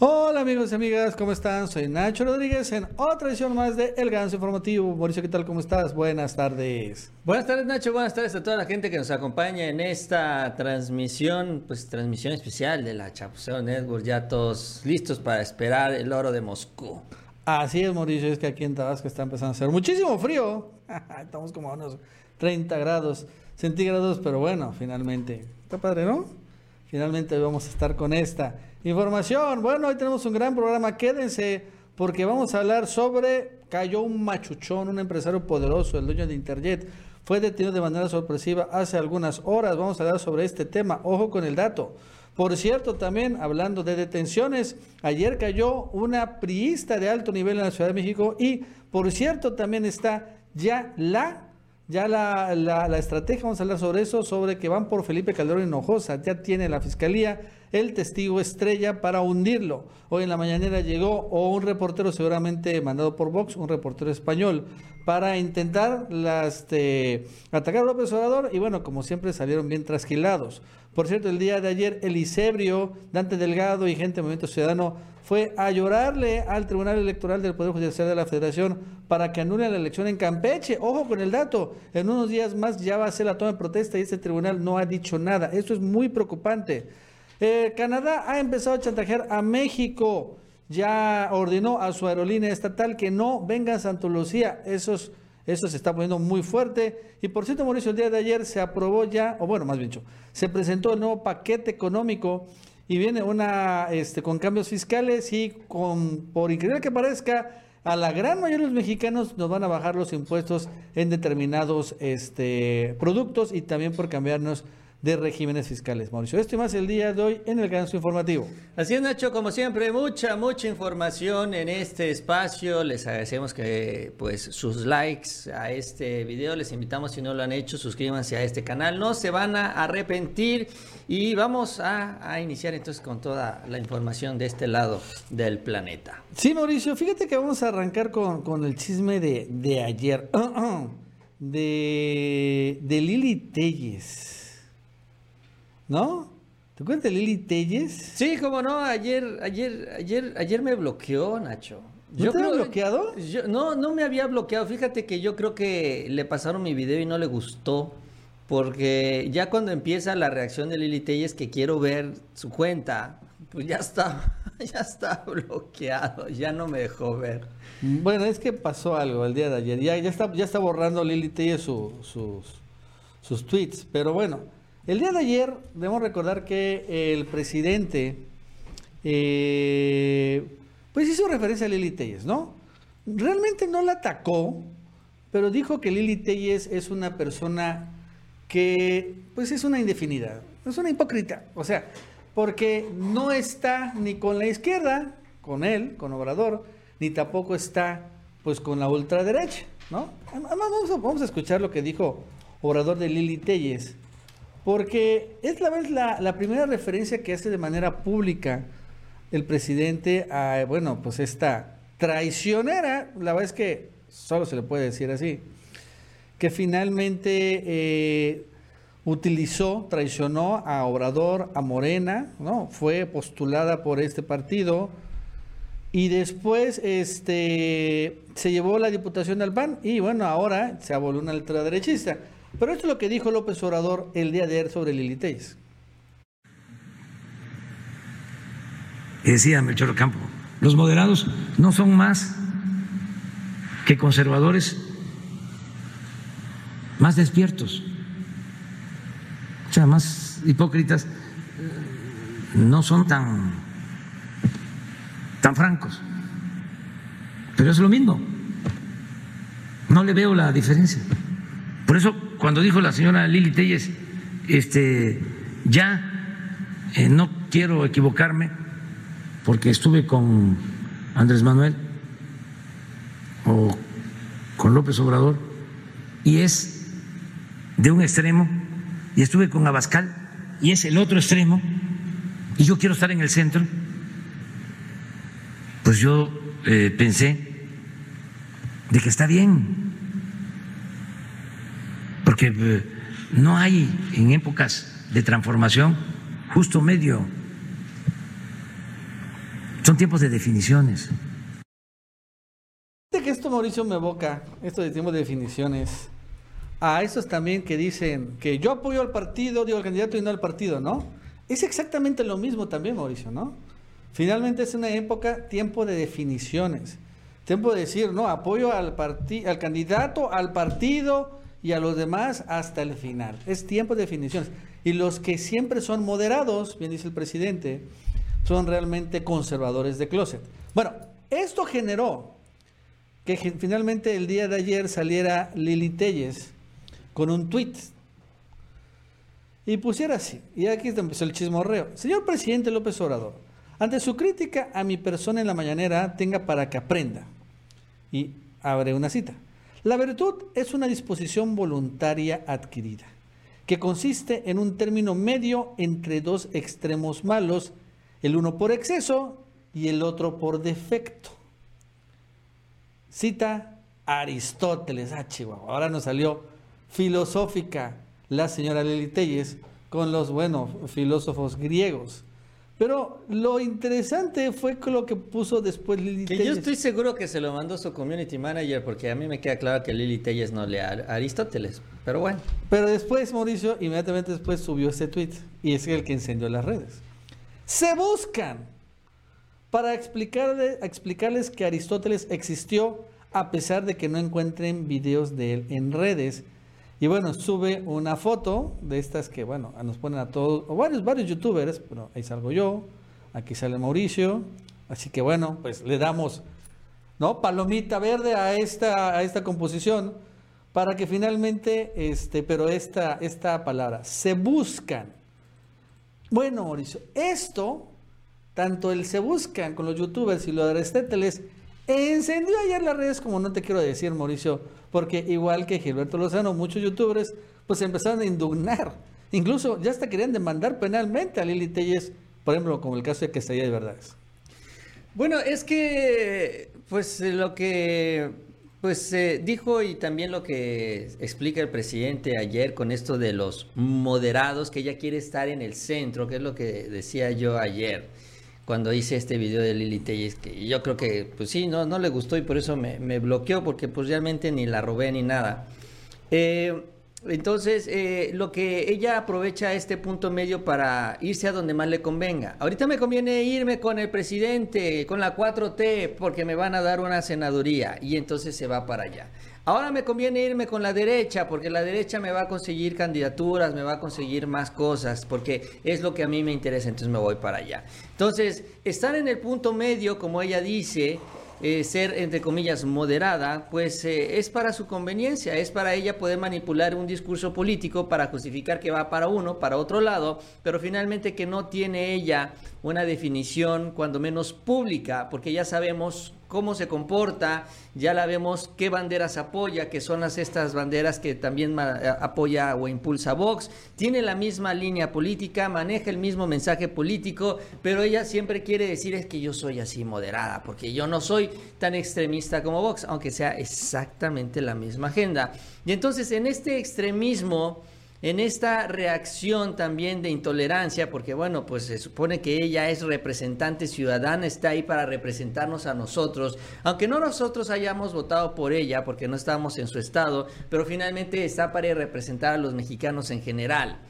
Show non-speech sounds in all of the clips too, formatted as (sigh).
Hola amigos y amigas, ¿cómo están? Soy Nacho Rodríguez en otra edición más de El Ganso Informativo. Mauricio, ¿qué tal? ¿Cómo estás? Buenas tardes. Buenas tardes Nacho, buenas tardes a toda la gente que nos acompaña en esta transmisión, pues transmisión especial de la Chapuceo Network, ya todos listos para esperar el oro de Moscú. Así es Mauricio, es que aquí en Tabasco está empezando a hacer muchísimo frío. (laughs) Estamos como a unos 30 grados centígrados, pero bueno, finalmente. Está padre, ¿no? Finalmente vamos a estar con esta información. Bueno, hoy tenemos un gran programa. Quédense porque vamos a hablar sobre cayó un machuchón, un empresario poderoso, el dueño de Interjet. Fue detenido de manera sorpresiva hace algunas horas. Vamos a hablar sobre este tema. Ojo con el dato. Por cierto, también hablando de detenciones, ayer cayó una priista de alto nivel en la Ciudad de México y, por cierto, también está ya la ya la, la, estrategia, vamos a hablar sobre eso, sobre que van por Felipe Calderón Hinojosa. Ya tiene la fiscalía el testigo estrella para hundirlo. Hoy en la mañanera llegó o un reportero seguramente mandado por Vox, un reportero español, para intentar este, atacar a López Obrador y bueno, como siempre salieron bien trasquilados. Por cierto, el día de ayer Elisebrio, Dante Delgado y gente del Movimiento Ciudadano fue a llorarle al Tribunal Electoral del Poder Judicial de la Federación para que anule la elección en Campeche. Ojo con el dato, en unos días más ya va a ser la toma de protesta y este tribunal no ha dicho nada. Esto es muy preocupante. Eh, Canadá ha empezado a chantajear a México. Ya ordenó a su aerolínea estatal que no venga a Santa Lucía. Eso, eso se está poniendo muy fuerte. Y por cierto, Mauricio, el día de ayer se aprobó ya, o bueno, más bien dicho, se presentó el nuevo paquete económico y viene una este, con cambios fiscales y con, por increíble que parezca, a la gran mayoría de los mexicanos nos van a bajar los impuestos en determinados este, productos y también por cambiarnos de regímenes fiscales. Mauricio, esto y más el día de hoy en el Ganso Informativo. Así es, Nacho, como siempre, mucha, mucha información en este espacio. Les agradecemos que, pues, sus likes a este video. Les invitamos, si no lo han hecho, suscríbanse a este canal. No se van a arrepentir. Y vamos a, iniciar entonces con toda la información de este lado del planeta. Sí, Mauricio, fíjate que vamos a arrancar con, el chisme de, de ayer. (clears throat) de, de Lili Telles. ¿No? ¿Te acuerdas de Lili Telles? Sí, como no, ayer, ayer, ayer, ayer me bloqueó, Nacho. ¿No te bloqueado? no, no me había bloqueado. Fíjate que yo creo que le pasaron mi video y no le gustó. Porque ya cuando empieza la reacción de Lili Telles, que quiero ver su cuenta, pues ya está, (laughs) ya está bloqueado, ya no me dejó ver. Bueno, es que pasó algo el día de ayer. Ya, ya, está, ya está borrando Lili Telles sus, sus tweets. Pero bueno, el día de ayer debemos recordar que el presidente eh, pues hizo referencia a Lili Telles, ¿no? Realmente no la atacó, pero dijo que Lili Telles es una persona que pues es una indefinida, es una hipócrita, o sea, porque no está ni con la izquierda, con él, con Obrador, ni tampoco está pues con la ultraderecha, ¿no? Además vamos a, vamos a escuchar lo que dijo Obrador de Lili Telles porque es la vez la, primera referencia que hace de manera pública el presidente a, bueno, pues esta traicionera, la verdad es que solo se le puede decir así, que finalmente eh, utilizó, traicionó a Obrador, a Morena, ¿no? Fue postulada por este partido y después este, se llevó la diputación del PAN y bueno, ahora se abolió una letra derechista. Pero esto es lo que dijo López Obrador el día de ayer sobre Lili Telles. Decía Melchor Campo, los moderados no son más que conservadores más despiertos, o sea, más hipócritas, no son tan, tan francos, pero es lo mismo, no le veo la diferencia. Por eso cuando dijo la señora Lili Telles, este, ya eh, no quiero equivocarme, porque estuve con Andrés Manuel o con López Obrador, y es de un extremo, y estuve con Abascal, y es el otro extremo, y yo quiero estar en el centro, pues yo eh, pensé de que está bien porque eh, no hay en épocas de transformación justo medio. Son tiempos de definiciones. De que esto, Mauricio, me evoca, esto de tiempos de definiciones, a esos también que dicen que yo apoyo al partido, digo al candidato y no al partido, ¿no? Es exactamente lo mismo también, Mauricio, ¿no? Finalmente es una época, tiempo de definiciones. Tiempo de decir, no, apoyo al, al candidato, al partido y a los demás hasta el final. Es tiempo de definiciones. Y los que siempre son moderados, bien dice el presidente, son realmente conservadores de closet. Bueno, esto generó que finalmente el día de ayer saliera Lili Telles con un tweet y pusiera así, y aquí empezó el chismorreo. Señor presidente López Obrador, ante su crítica a mi persona en la mañanera, tenga para que aprenda. Y abre una cita. La virtud es una disposición voluntaria adquirida, que consiste en un término medio entre dos extremos malos, el uno por exceso y el otro por defecto. Cita Aristóteles. Ah, Chihuahua. Ahora nos salió filosófica la señora Lili Telles con los, bueno, filósofos griegos. Pero lo interesante fue lo que puso después Lili que Yo estoy seguro que se lo mandó su community manager porque a mí me queda claro que Lili Telles no lea a Aristóteles. Pero bueno. Pero después Mauricio inmediatamente después subió este tweet y es el que encendió las redes. Se buscan para explicarle, explicarles que Aristóteles existió a pesar de que no encuentren videos de él en redes. Y bueno, sube una foto de estas que, bueno, nos ponen a todos, o varios, varios youtubers, pero ahí salgo yo, aquí sale Mauricio, así que bueno, pues le damos, ¿no? Palomita verde a esta, a esta composición para que finalmente, este, pero esta, esta palabra, se buscan. Bueno, Mauricio, esto tanto el se buscan con los youtubers y lo de Aristóteles, encendió ayer las redes como no te quiero decir, Mauricio, porque igual que Gilberto Lozano, muchos youtubers pues empezaron a indignar. Incluso ya hasta querían demandar penalmente a Lili Telles, por ejemplo, como el caso de que Quesadilla de Verdades. Bueno, es que pues lo que pues eh, dijo y también lo que explica el presidente ayer con esto de los moderados, que ella quiere estar en el centro, que es lo que decía yo ayer cuando hice este video de Lili Telles, que yo creo que, pues sí, no, no le gustó y por eso me, bloqueó, porque pues realmente ni la robé ni nada. Eh, entonces, eh, lo que ella aprovecha este punto medio para irse a donde más le convenga. Ahorita me conviene irme con el presidente, con la 4T, porque me van a dar una senaduría y entonces se va para allá. Ahora me conviene irme con la derecha, porque la derecha me va a conseguir candidaturas, me va a conseguir más cosas, porque es lo que a mí me interesa, entonces me voy para allá. Entonces, estar en el punto medio, como ella dice, eh, ser, entre comillas, moderada, pues eh, es para su conveniencia, es para ella poder manipular un discurso político para justificar que va para uno, para otro lado, pero finalmente que no tiene ella una definición, cuando menos pública, porque ya sabemos cómo se comporta, ya la vemos qué banderas apoya, que son las estas banderas que también eh, apoya o impulsa Vox, tiene la misma línea política, maneja el mismo mensaje político, pero ella siempre quiere decir es que yo soy así moderada, porque yo no soy tan extremista como Vox, aunque sea exactamente la misma agenda. Y entonces en este extremismo en esta reacción también de intolerancia, porque bueno, pues se supone que ella es representante ciudadana, está ahí para representarnos a nosotros, aunque no nosotros hayamos votado por ella, porque no estamos en su estado, pero finalmente está para representar a los mexicanos en general.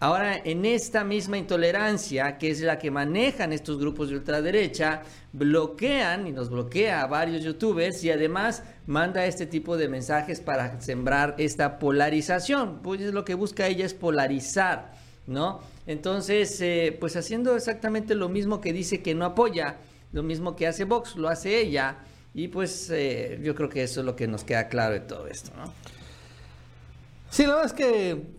Ahora, en esta misma intolerancia, que es la que manejan estos grupos de ultraderecha, bloquean y nos bloquea a varios youtubers y además manda este tipo de mensajes para sembrar esta polarización. Pues lo que busca ella es polarizar, ¿no? Entonces, eh, pues haciendo exactamente lo mismo que dice que no apoya, lo mismo que hace Vox, lo hace ella. Y pues eh, yo creo que eso es lo que nos queda claro de todo esto, ¿no? Sí, la verdad es que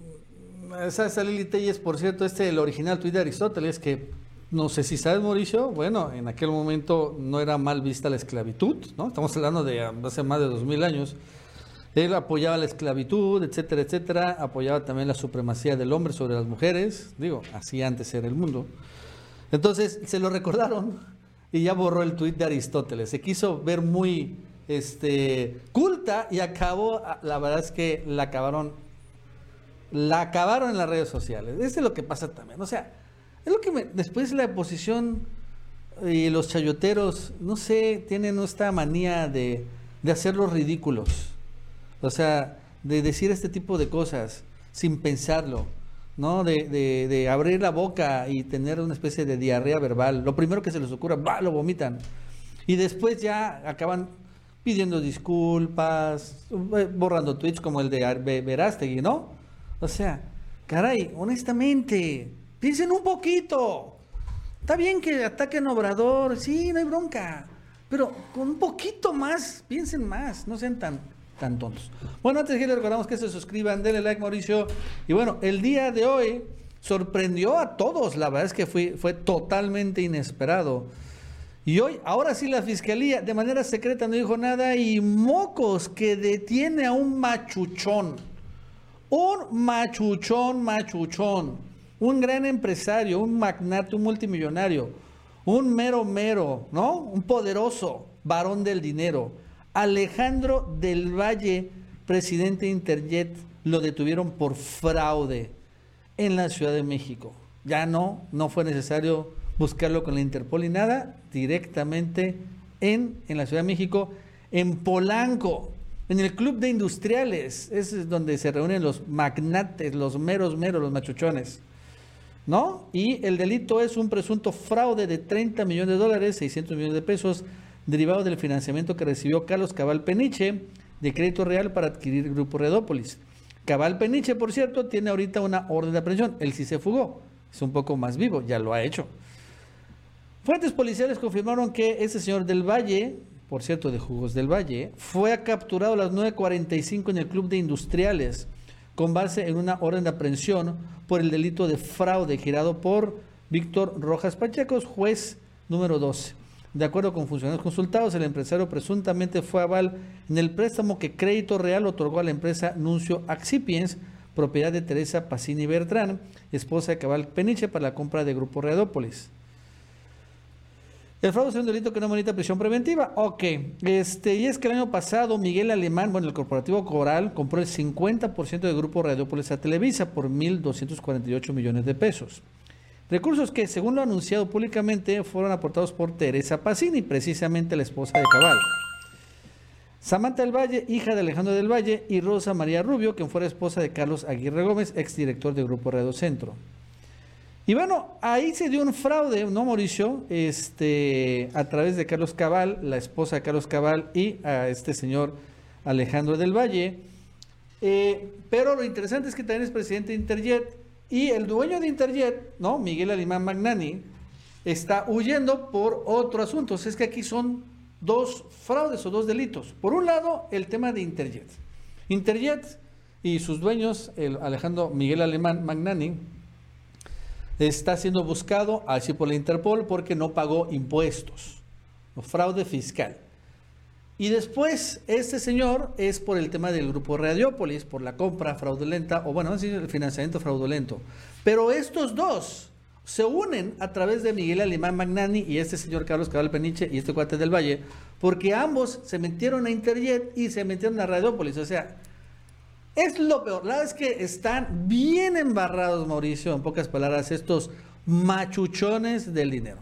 esa, Lili Telles, por cierto, este el original tuit de Aristóteles, que no sé si sabes, Mauricio, bueno, en aquel momento no era mal vista la esclavitud, ¿no? Estamos hablando de hace más de dos mil años. Él apoyaba la esclavitud, etcétera, etcétera, apoyaba también la supremacía del hombre sobre las mujeres, digo, así antes era el mundo. Entonces, se lo recordaron y ya borró el tuit de Aristóteles. Se quiso ver muy este, culta y acabó, la verdad es que la acabaron la acabaron en las redes sociales. Eso es lo que pasa también. O sea, es lo que me, después la oposición y los chayoteros, no sé, tienen esta manía de, de hacer los ridículos. O sea, de decir este tipo de cosas sin pensarlo, ¿no? De, de, de abrir la boca y tener una especie de diarrea verbal. Lo primero que se les ocurra, va, lo vomitan. Y después ya acaban pidiendo disculpas, eh, borrando tweets como el de Verástegui, ¿no? O sea, caray, honestamente, piensen un poquito. Está bien que ataquen Obrador, sí, no hay bronca. Pero con un poquito más, piensen más, no sean tan, tan tontos. Bueno, antes que les recordamos que se suscriban, denle like, Mauricio. Y bueno, el día de hoy sorprendió a todos, la verdad es que fue, fue totalmente inesperado. Y hoy, ahora sí, la fiscalía de manera secreta no dijo nada y mocos que detiene a un machuchón. Un machuchón, machuchón. Un gran empresario, un magnate, un multimillonario. Un mero mero, ¿no? Un poderoso varón del dinero. Alejandro del Valle, presidente de Interjet, lo detuvieron por fraude en la Ciudad de México. Ya no, no fue necesario buscarlo con la Interpol y nada, directamente en, en la Ciudad de México, en Polanco, en el Club de Industriales, es donde se reúnen los magnates, los meros meros, los machuchones. ¿No? Y el delito es un presunto fraude de 30 millones de dólares, 600 millones de pesos, derivado del financiamiento que recibió Carlos Cabal Peniche de Crédito Real para adquirir Grupo Redópolis. Cabal Peniche, por cierto, tiene ahorita una orden de aprehensión. Él sí se fugó. Es un poco más vivo, ya lo ha hecho. Fuentes policiales confirmaron que ese señor del Valle, por cierto, de Jugos del Valle, fue capturado a las 9.45 en el Club de Industriales con base en una orden de aprehensión por el delito de fraude girado por Víctor Rojas Pachecos, juez número 12. De acuerdo con funcionarios consultados, el empresario presuntamente fue aval en el préstamo que Crédito Real otorgó a la empresa Nuncio Accipiens, propiedad de Teresa Pacini Bertrán, esposa de Cabal Peniche, para la compra de Grupo Redópolis. El fraude es un delito que no merita prisión preventiva. Ok, este, y es que el año pasado Miguel Alemán, bueno, el corporativo Coral, compró el 50% del grupo Radiópolis a Televisa por 1.248 millones de pesos. Recursos que, según lo anunciado públicamente, fueron aportados por Teresa Pacini, precisamente la esposa de Cabal. Samantha del Valle, hija de Alejandro del Valle, y Rosa María Rubio, quien fuera esposa de Carlos Aguirre Gómez, exdirector del Grupo Radio Centro. Y bueno, ahí se dio un fraude, ¿no, Mauricio? Este, a través de Carlos Cabal, la esposa de Carlos Cabal y a este señor Alejandro del Valle. Eh, pero lo interesante es que también es presidente de Interjet y el dueño de Interjet, ¿no? Miguel Alimán Magnani, está huyendo por otro asunto. O sea, es que aquí son dos fraudes o dos delitos. Por un lado, el tema de Interjet. Interjet y sus dueños, el Alejandro Miguel Alemán Magnani, está siendo buscado así por la Interpol porque no pagó impuestos, fraude fiscal. Y después, este señor es por el tema del grupo Radiópolis, por la compra fraudulenta, o bueno, el financiamiento fraudulento. Pero estos dos se unen a través de Miguel Alemán Magnani y este señor Carlos Cabal Peniche y este cuate del Valle, porque ambos se metieron a Interjet y se metieron a Radiópolis. O sea, es lo peor. La verdad es que están bien embarrados, Mauricio, en pocas palabras, estos machuchones del dinero.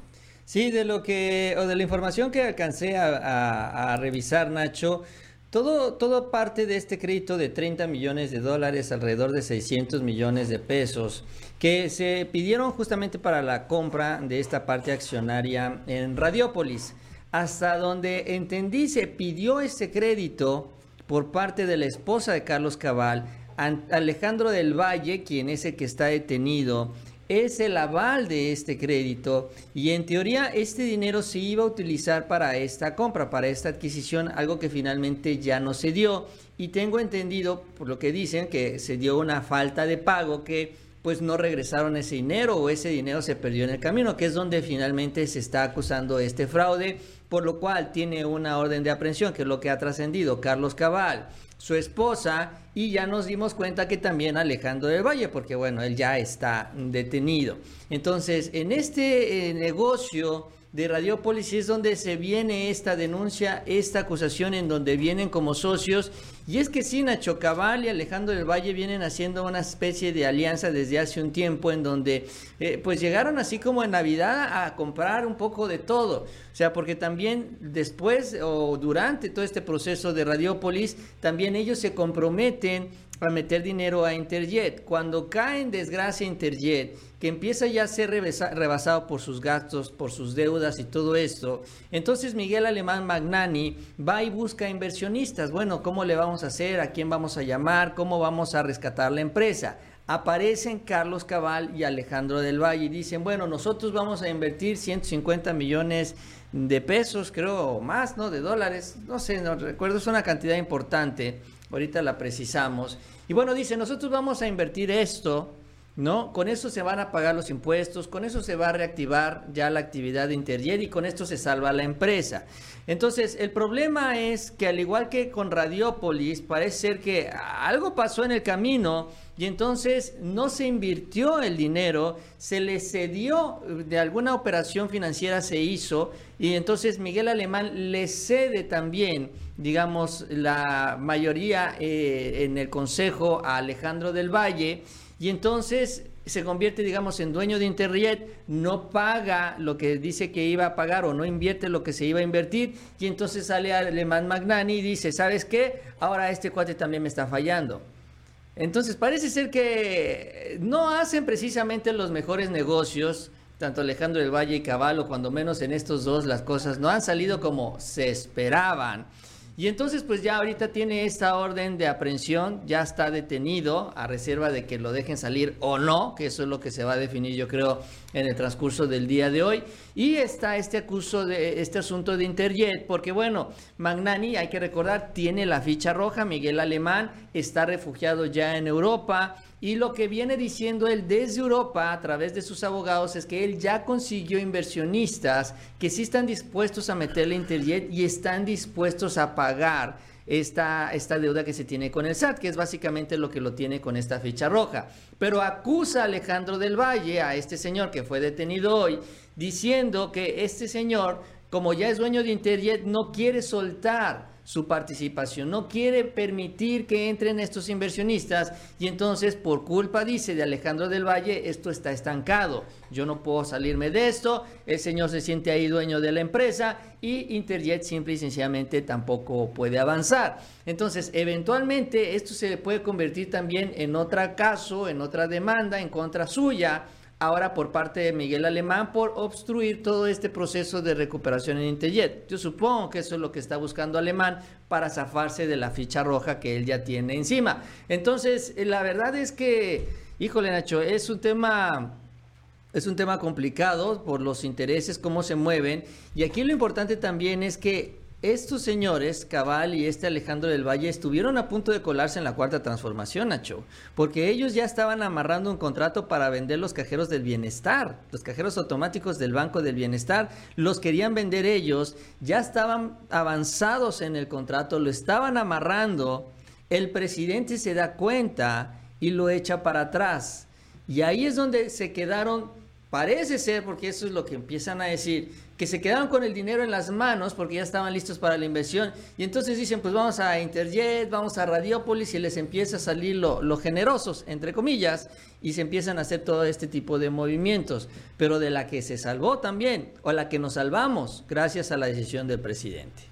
Sí, de lo que, o de la información que alcancé a, revisar, Nacho, todo, todo parte de este crédito de 30 millones de dólares, alrededor de 600 millones de pesos, que se pidieron justamente para la compra de esta parte accionaria en Radiópolis. Hasta donde entendí, se pidió ese crédito por parte de la esposa de Carlos Cabal, An- Alejandro del Valle, quien es el que está detenido, es el aval de este crédito y en teoría este dinero se iba a utilizar para esta compra, para esta adquisición, algo que finalmente ya no se dio. Y tengo entendido, por lo que dicen, que se dio una falta de pago que pues no regresaron ese dinero o ese dinero se perdió en el camino, que es donde finalmente se está acusando este fraude, por lo cual tiene una orden de aprehensión, que es lo que ha trascendido Carlos Cabal, su esposa, y ya nos dimos cuenta que también Alejandro del Valle, porque bueno, él ya está detenido. Entonces, en este eh, negocio de Radiópolis es donde se viene esta denuncia, esta acusación en donde vienen como socios Y es que sí, Nacho Cabal y Alejandro del Valle vienen haciendo una especie de alianza desde hace un tiempo en donde eh, pues llegaron así como en Navidad a comprar un poco de todo. O sea, porque también después o durante todo este proceso de Radiopolis, también ellos se comprometen a meter dinero a Interjet. Cuando cae en desgracia Interjet, que empieza ya a ser rebasado por sus gastos, por sus deudas y todo esto, entonces Miguel Alemán Magnani va y busca inversionistas. Bueno, ¿cómo le vamos a hacer? ¿A quién vamos a llamar? ¿Cómo vamos a rescatar la empresa? Aparecen Carlos Cabal y Alejandro del Valle y dicen, bueno, nosotros vamos a invertir 150 millones de pesos, creo, o más, ¿no? De dólares, no sé, no recuerdo, es una cantidad importante ahorita la precisamos. Y bueno, dice, nosotros vamos a invertir esto, ¿no? Con eso se van a pagar los impuestos, con eso se va a reactivar ya la actividad de Interjet y con esto se salva la empresa. Entonces, el problema es que al igual que con Radiopolis, parece ser que algo pasó en el camino y entonces no se invirtió el dinero, se le cedió, de alguna operación financiera se hizo y entonces Miguel Alemán le cede también, digamos, la mayoría eh, en el consejo a Alejandro del Valle y entonces se convierte, digamos, en dueño de Interjet, no paga lo que dice que iba a pagar o no invierte lo que se iba a invertir, y entonces sale Alemán Magnani y dice, ¿sabes qué? Ahora este cuate también me está fallando. Entonces parece ser que no hacen precisamente los mejores negocios, tanto Alejandro del Valle y Caballo, cuando menos en estos dos las cosas no han salido como se esperaban. Y entonces pues ya ahorita tiene esta orden de aprehensión, ya está detenido a reserva de que lo dejen salir o no, que eso es lo que se va a definir yo creo en el transcurso del día de hoy. Y está este acuso de este asunto de Interjet, porque bueno, Magnani, hay que recordar, tiene la ficha roja, Miguel Alemán está refugiado ya en Europa. Y lo que viene diciendo él desde Europa a través de sus abogados es que él ya consiguió inversionistas que sí están dispuestos a meterle Interjet y están dispuestos a pagar esta, esta deuda que se tiene con el SAT, que es básicamente lo que lo tiene con esta ficha roja. Pero acusa a Alejandro del Valle, a este señor que fue detenido hoy, diciendo que este señor, como ya es dueño de Interjet, no quiere soltar su participación, no quiere permitir que entren estos inversionistas y entonces por culpa, dice, de Alejandro del Valle, esto está estancado, yo no puedo salirme de esto, el señor se siente ahí dueño de la empresa y Interjet simple y sencillamente tampoco puede avanzar. Entonces, eventualmente esto se puede convertir también en otro caso, en otra demanda en contra suya ahora por parte de Miguel Alemán por obstruir todo este proceso de recuperación en Interjet. Yo supongo que eso es lo que está buscando Alemán para zafarse de la ficha roja que él ya tiene encima. Entonces, eh, la verdad es que, híjole Nacho, es un tema... Es un tema complicado por los intereses, cómo se mueven. Y aquí lo importante también es que estos señores, Cabal y este Alejandro del Valle, estuvieron a punto de colarse en la cuarta transformación, Nacho, porque ellos ya estaban amarrando un contrato para vender los cajeros del bienestar, los cajeros automáticos del Banco del Bienestar, los querían vender ellos, ya estaban avanzados en el contrato, lo estaban amarrando, el presidente se da cuenta y lo echa para atrás. Y ahí es donde se quedaron, parece ser, porque eso es lo que empiezan a decir, que se quedaron con el dinero en las manos porque ya estaban listos para la inversión. Y entonces dicen, pues vamos a Interjet, vamos a Radiopolis y les empieza a salir lo, lo, generosos, entre comillas, y se empiezan a hacer todo este tipo de movimientos. Pero de la que se salvó también, o la que nos salvamos, gracias a la decisión del presidente.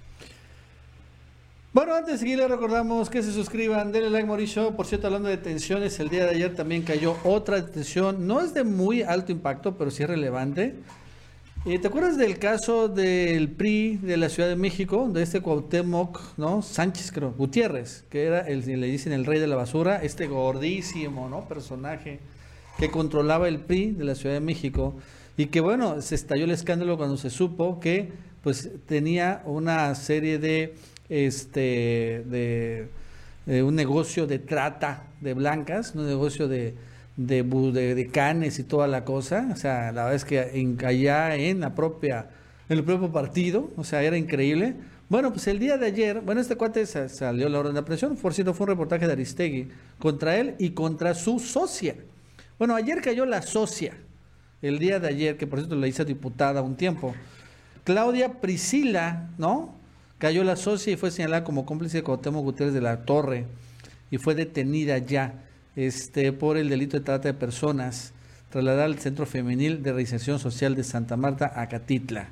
Bueno, antes de seguir, les recordamos que se suscriban, denle like, Mauricio. Por cierto, hablando de detenciones, el día de ayer también cayó otra detención. No es de muy alto impacto, pero sí es relevante. Eh, ¿Te acuerdas del caso del PRI de la Ciudad de México, de este Cuauhtémoc, ¿no? Sánchez, creo, Gutiérrez, que era el, le dicen el rey de la basura, este gordísimo, ¿no? Personaje que controlaba el PRI de la Ciudad de México y que, bueno, se estalló el escándalo cuando se supo que, pues, tenía una serie de, este, de, de un negocio de trata de blancas, un negocio de de, de, canes y toda la cosa. O sea, la verdad es que en, allá en la propia, en el propio partido, o sea, era increíble. Bueno, pues el día de ayer, bueno, este cuate salió la orden de aprehensión, por cierto, fue un reportaje de Aristegui contra él y contra su socia. Bueno, ayer cayó la socia, el día de ayer, que por cierto le hice diputada un tiempo. Claudia Priscila, ¿no? Cayó la socia y fue señalada como cómplice de Cuauhtémoc Gutiérrez de la Torre y fue detenida ya este, por el delito de trata de personas, trasladada al Centro Femenil de Reinserción Social de Santa Marta, Acatitla.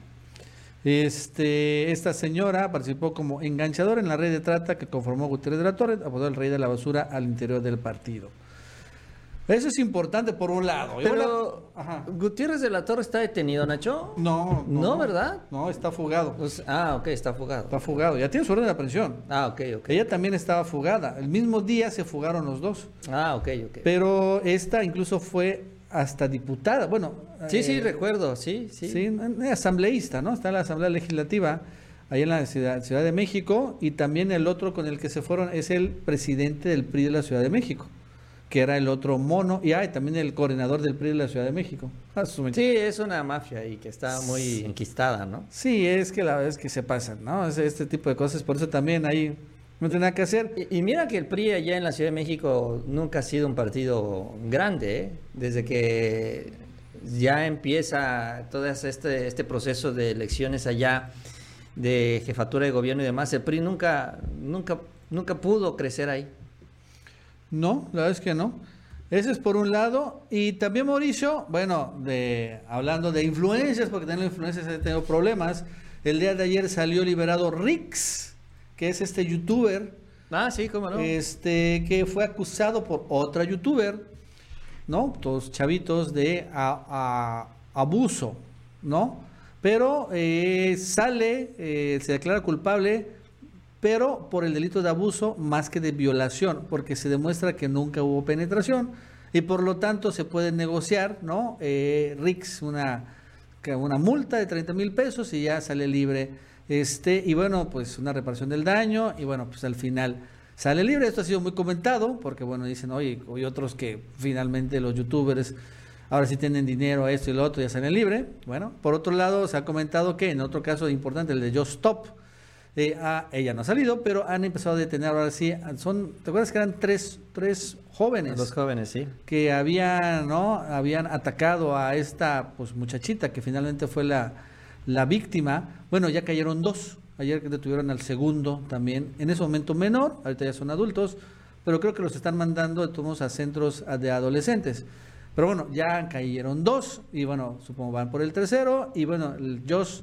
Este, esta señora participó como enganchadora en la red de trata que conformó Gutiérrez de la Torre, apodó el rey de la basura al interior del partido. Eso es importante por un lado. Pero Ajá. Gutiérrez de la Torre está detenido, Nacho. No, No, ¿verdad? No, está fugado. Pues, ah, ok, está fugado. Está fugado. Ya tiene su orden de aprehensión. Ah, ok, ok. Ella también estaba fugada. El mismo día se fugaron los dos. Ah, ok, ok. Pero esta incluso fue hasta diputada. Bueno, Sí, sí, eh, recuerdo, sí, sí. Sí, asambleísta, ¿no? Está en la Asamblea Legislativa, ahí en la ciudad, Ciudad de México, y también el otro con el que se fueron es el presidente del PRI de la Ciudad de México, que era el otro mono, y hay también el coordinador del PRI de la Ciudad de México. (laughs) Ah, Sí, es una mafia ahí que está muy enquistada, ¿no? Sí, es que la verdad es que se pasan, ¿no? Es este tipo de cosas, por eso también ahí no tiene nada que hacer. Y, y mira que el PRI allá en la Ciudad de México nunca ha sido un partido grande, ¿eh? Desde que ya empieza todo este, este proceso de elecciones allá de jefatura de gobierno y demás, el PRI nunca, nunca, nunca pudo crecer ahí. No, la verdad es que no. Ese es por un lado. Y también Mauricio, bueno, de, hablando de influencias, porque las influencias han tenido problemas. El día de ayer salió liberado Rix, que es este youtuber, Ah, sí, cómo no. este, que fue acusado por otra youtuber, ¿no? Todos chavitos de a- a- abuso, ¿no? Pero eh, sale, eh, se declara culpable, pero por el delito de abuso más que de violación, porque se demuestra que nunca hubo penetración y por lo tanto se puede negociar, ¿no? Eh, Rix, una, una multa de 30 mil pesos y ya sale libre. Este, y bueno, pues una reparación del daño y bueno, pues al final sale libre. Esto ha sido muy comentado porque bueno, dicen, oye, hay otros que finalmente los youtubers ahora sí tienen dinero, esto y lo otro, ya salen libre. Bueno, por otro lado, se ha comentado que en otro caso importante, el de Just Stop, eh, ah, ella no ha salido, pero han empezado a detener ahora sí. Son, ¿te acuerdas que eran tres, tres jóvenes? Los jóvenes, sí. que habían, ¿no? habían atacado a esta pues, muchachita que finalmente fue la, la víctima. Bueno, ya cayeron dos. Ayer que detuvieron al segundo también. En ese momento menor, ahorita ya son adultos, pero creo que los están mandando de todos a centros de adolescentes. Pero bueno, ya cayeron dos y bueno, supongo van por el tercero y bueno, el Josh,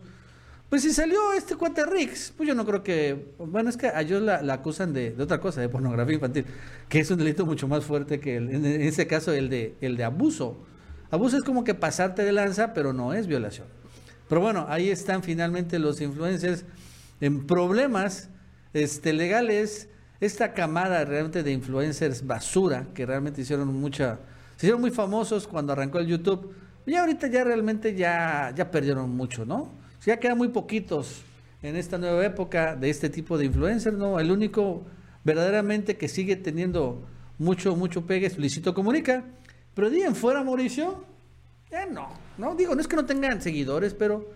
pues si salió este cuate Rix, pues yo no creo que, bueno, es que a Josh la, acusan de, otra cosa, de pornografía infantil, que es un delito mucho más fuerte que el- en, en ese caso el de, el de abuso. Abuso es como que pasarte de lanza, pero no es violación. Pero bueno, ahí están finalmente los influencers en problemas este, legales. Esta camada realmente de influencers basura que realmente hicieron mucha, se hicieron muy famosos cuando arrancó el YouTube. Y ahorita ya realmente ya, ya perdieron mucho, ¿no? Ya quedan muy poquitos en esta nueva época de este tipo de influencers, ¿no? El único verdaderamente que sigue teniendo mucho, mucho pegue es Luisito Comunica. Pero de en fuera, Mauricio, ya no, ¿no? Digo, no es que no tengan seguidores, pero,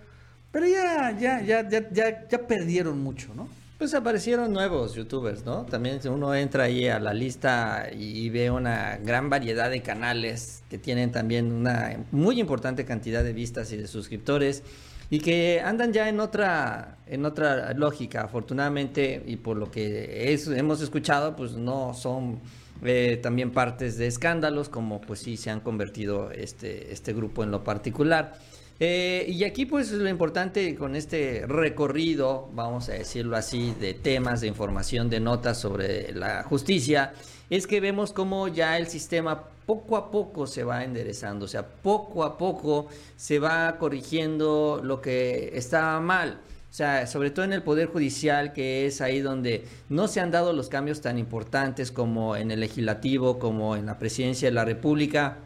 pero ya, ya, ya, ya, ya, ya perdieron mucho, ¿no? Pues aparecieron nuevos youtubers, ¿no? También uno entra ahí a la lista y ve una gran variedad de canales que tienen también una muy importante cantidad de vistas y de suscriptores y que andan ya en otra en otra lógica, afortunadamente y por lo que hemos escuchado, pues no son eh, también partes de escándalos como pues sí se han convertido este este grupo en lo particular. Eh, y aquí pues lo importante con este recorrido, vamos a decirlo así, de temas, de información, de notas sobre la justicia, es que vemos cómo ya el sistema poco a poco se va enderezando, o sea, poco a poco se va corrigiendo lo que estaba mal. O sea, sobre todo en el Poder Judicial, que es ahí donde no se han dado los cambios tan importantes como en el legislativo, como en la presidencia de la República.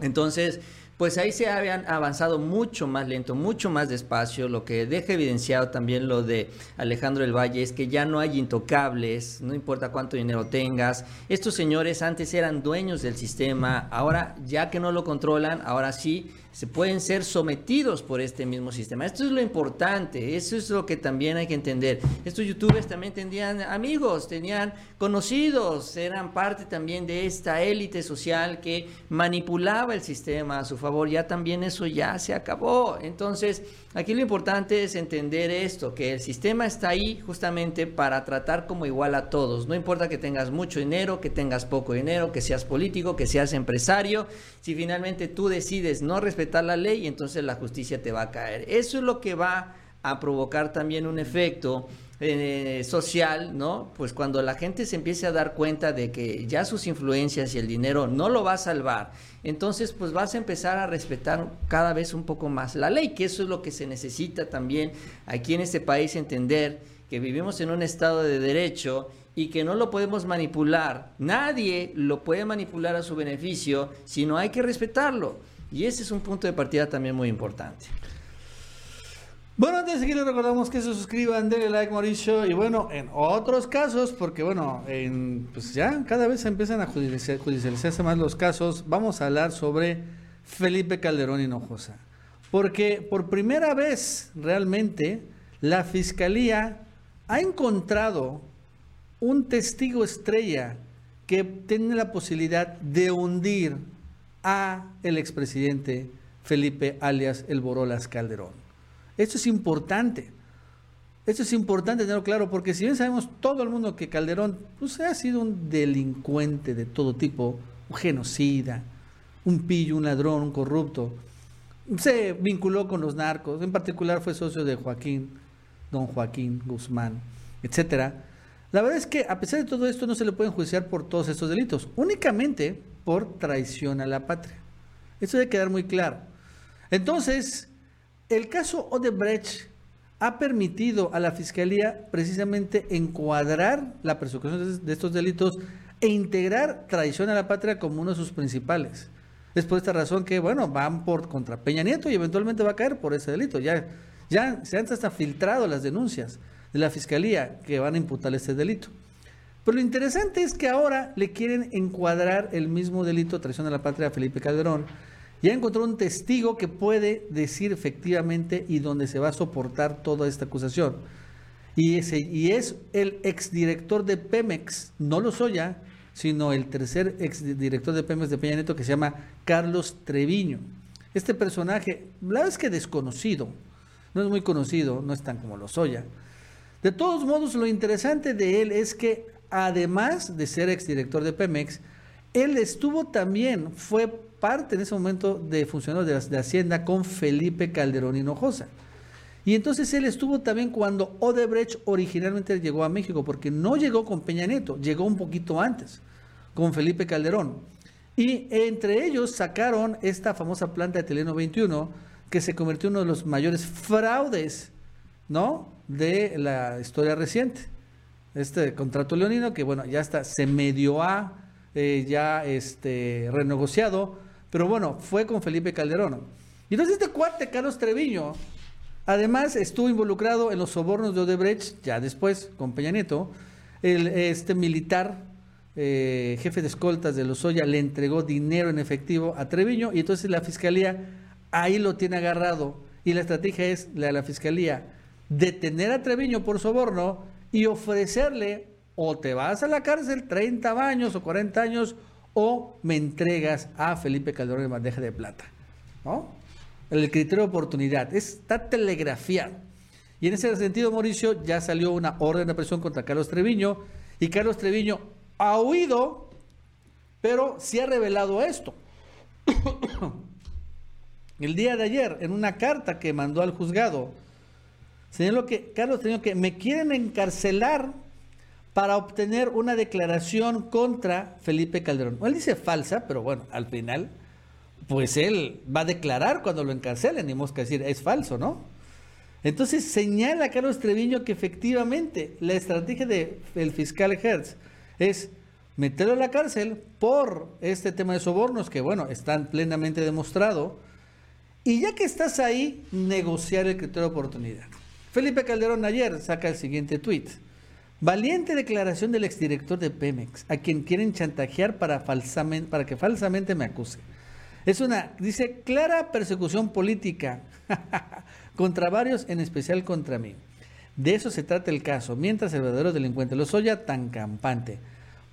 Entonces, pues ahí se habían avanzado mucho más lento, mucho más despacio, lo que deja evidenciado también lo de Alejandro del Valle es que ya no hay intocables, no importa cuánto dinero tengas. Estos señores antes eran dueños del sistema, ahora ya que no lo controlan, ahora sí se pueden ser sometidos por este mismo sistema. Esto es lo importante, eso es lo que también hay que entender. Estos youtubers también tenían amigos, tenían conocidos, eran parte también de esta élite social que manipulaba el sistema a su favor. Ya también eso ya se acabó. Entonces, Aquí lo importante es entender esto, que el sistema está ahí justamente para tratar como igual a todos. No importa que tengas mucho dinero, que tengas poco dinero, que seas político, que seas empresario. Si finalmente tú decides no respetar la ley, entonces la justicia te va a caer. Eso es lo que va a provocar también un efecto eh, social, ¿no? Pues cuando la gente se empiece a dar cuenta de que ya sus influencias y el dinero no lo va a salvar, entonces pues vas a empezar a respetar cada vez un poco más la ley, que eso es lo que se necesita también aquí en este país entender que vivimos en un estado de derecho y que no lo podemos manipular. Nadie lo puede manipular a su beneficio, sino hay que respetarlo. Y ese es un punto de partida también muy importante. Bueno, antes de seguir les recordamos que se suscriban, denle like, Mauricio. Y bueno, en otros casos, porque bueno, en, pues ya cada vez se empiezan a judicializarse más los casos, vamos a hablar sobre Felipe Calderón Hinojosa. Porque por primera vez realmente la fiscalía ha encontrado un testigo estrella que tiene la posibilidad de hundir a el expresidente Felipe alias El Borolas Calderón. Esto es importante. Esto es importante tenerlo claro, porque si bien sabemos todo el mundo que Calderón pues, ha sido un delincuente de todo tipo, un genocida, un pillo, un ladrón, un corrupto, se vinculó con los narcos, en particular fue socio de Joaquín, don Joaquín Guzmán, etcétera. La verdad es que a pesar de todo esto no se le pueden juiciar por todos estos delitos, únicamente por traición a la patria. Eso debe quedar muy claro. Entonces, el caso Odebrecht ha permitido a la Fiscalía precisamente encuadrar la persecución de estos delitos e integrar traición a la patria como uno de sus principales. Es por esta razón que, bueno, van por contra Peña Nieto y eventualmente va a caer por ese delito. Ya, ya se han hasta filtrado las denuncias de la Fiscalía que van a imputar este delito. Pero lo interesante es que ahora le quieren encuadrar el mismo delito, traición a la patria, a Felipe Calderón, ya encontró un testigo que puede decir efectivamente y donde se va a soportar toda esta acusación. Y, ese, y es el exdirector de Pemex, no lo Lozoya, sino el tercer exdirector de Pemex de Peña Nieto que se llama Carlos Treviño. Este personaje, la verdad es que desconocido, no es muy conocido, no es tan como Lozoya. De todos modos, lo interesante de él es que además de ser exdirector de Pemex, él estuvo también, fue parte en ese momento de funcionarios de, Hacienda con Felipe Calderón Hinojosa. Y entonces él estuvo también cuando Odebrecht originalmente llegó a México, porque no llegó con Peña Nieto, llegó un poquito antes, con Felipe Calderón. Y entre ellos sacaron esta famosa planta de Teleno 21, que se convirtió en uno de los mayores fraudes, ¿no? De la historia reciente. Este contrato leonino, que bueno, ya está, se medio ha eh, ya este, renegociado, pero bueno, fue con Felipe Calderón. Y entonces este cuate, Carlos Treviño, además estuvo involucrado en los sobornos de Odebrecht, ya después, con Peña Nieto. El, este militar, eh, jefe de escoltas de Lozoya, le entregó dinero en efectivo a Treviño y entonces la fiscalía ahí lo tiene agarrado. Y la estrategia es la de la fiscalía, detener a Treviño por soborno y ofrecerle o te vas a la cárcel 30 años o 40 años o me entregas a Felipe Calderón en bandeja de plata. ¿No? El criterio de oportunidad está telegrafiado. Y en ese sentido, Mauricio, ya salió una orden de presión contra Carlos Treviño y Carlos Treviño ha huido, pero sí ha revelado esto. (coughs) El día de ayer, en una carta que mandó al juzgado, señaló que Carlos Treviño que me quieren encarcelar para obtener una declaración contra Felipe Calderón. Él dice falsa, pero bueno, al final, pues él va a declarar cuando lo encarcelen, y que decir, es falso, ¿no? Entonces señala a Carlos Treviño que efectivamente la estrategia del fiscal Hertz es meterlo a la cárcel por este tema de sobornos, que bueno, están plenamente demostrado, y ya que estás ahí, negociar el criterio de oportunidad. Felipe Calderón ayer saca el siguiente tuit. Valiente declaración del exdirector de Pemex, a quien quieren chantajear para, para que falsamente me acuse. Es una, dice, clara persecución política (laughs) contra varios, en especial contra mí. De eso se trata el caso, mientras el verdadero delincuente lo soya tan campante.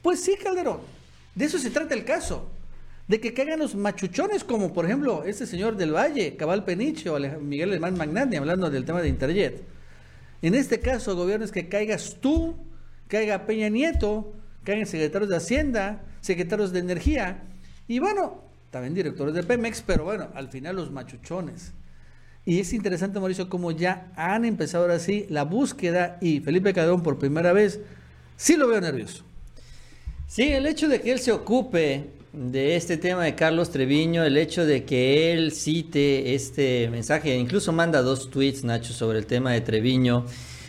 Pues sí, Calderón, de eso se trata el caso. de que caigan los machuchones, como por ejemplo este señor del Valle, Cabal Peniche o Miguel Hermán Magnani, hablando del tema de Interjet. En este caso, gobierno es que caigas tú, caiga Peña Nieto, caigan secretarios de Hacienda, secretarios de Energía, y bueno, también directores de Pemex, pero bueno, al final los machuchones. Y es interesante, Mauricio, cómo ya han empezado ahora sí la búsqueda y Felipe Calderón por primera vez, sí lo veo nervioso. Sí, el hecho de que él se ocupe de este tema de Carlos Treviño, el hecho de que él cite este mensaje, incluso manda dos tweets, Nacho, sobre el tema de Treviño,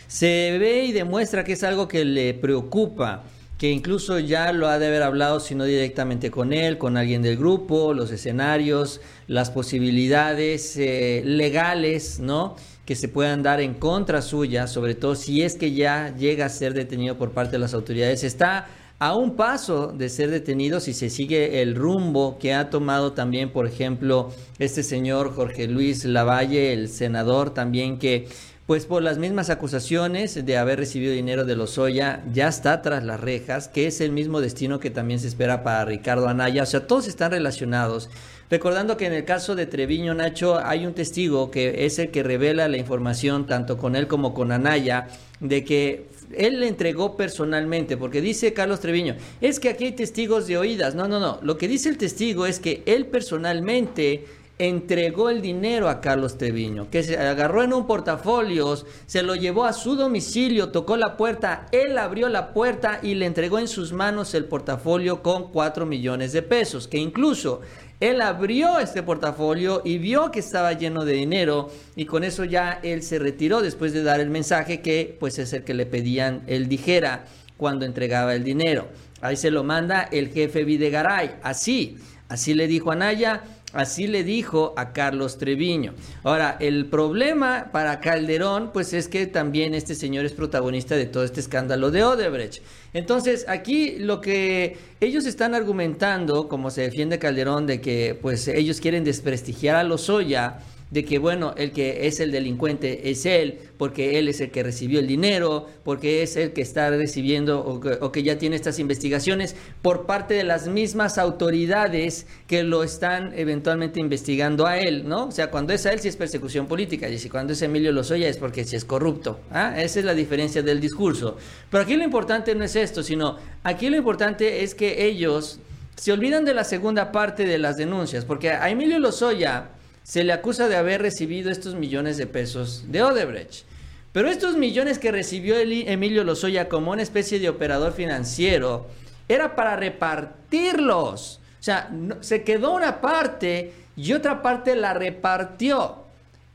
se ve y demuestra que es algo que le preocupa que incluso ya lo ha de haber hablado, si no directamente con él, con alguien del grupo, los escenarios, las posibilidades eh, legales, ¿no? Que se puedan dar en contra suya, sobre todo si es que ya llega a ser detenido por parte de las autoridades. Está a un paso de ser detenido si se sigue el rumbo que ha tomado también, por ejemplo, este señor Jorge Luis Lavalle, el senador también que pues por las mismas acusaciones de haber recibido dinero de Lozoya, ya está tras las rejas, que es el mismo destino que también se espera para Ricardo Anaya. O sea, todos están relacionados. Recordando que en el caso de Treviño Nacho hay un testigo que es el que revela la información tanto con él como con Anaya de que él le entregó personalmente, porque dice Carlos Treviño, es que aquí hay testigos de oídas. No, no, no. Lo que dice el testigo es que él personalmente entregó el dinero a Carlos Treviño, que se agarró en un portafolio, se lo llevó a su domicilio, tocó la puerta, él abrió la puerta y le entregó en sus manos el portafolio con 4 millones de pesos, que incluso él abrió este portafolio y vio que estaba lleno de dinero y con eso ya él se retiró después de dar el mensaje que pues es el que le pedían él dijera cuando entregaba el dinero. Ahí se lo manda el jefe Videgaray, así, así le dijo a Naya, Así le dijo a Carlos Treviño. Ahora, el problema para Calderón, pues es que también este señor es protagonista de todo este escándalo de Odebrecht. Entonces, aquí lo que ellos están argumentando, como se defiende Calderón, de que pues ellos quieren desprestigiar a Lozoya, de que, bueno, el que es el delincuente es él, porque él es el que recibió el dinero, porque es el que está recibiendo o que, ya tiene estas investigaciones por parte de las mismas autoridades que lo están eventualmente investigando a él, ¿no? O sea, cuando es a él sí es persecución política, y si cuando es Emilio Lozoya es porque si es corrupto. ¿ah? Esa es la diferencia del discurso. Pero aquí lo importante no es esto, sino aquí lo importante es que ellos se olvidan de la segunda parte de las denuncias, porque a Emilio Lozoya se le acusa de haber recibido estos millones de pesos de Odebrecht. Pero estos millones que recibió Emilio Lozoya como una especie de operador financiero era para repartirlos. O sea, se quedó una parte y otra parte la repartió.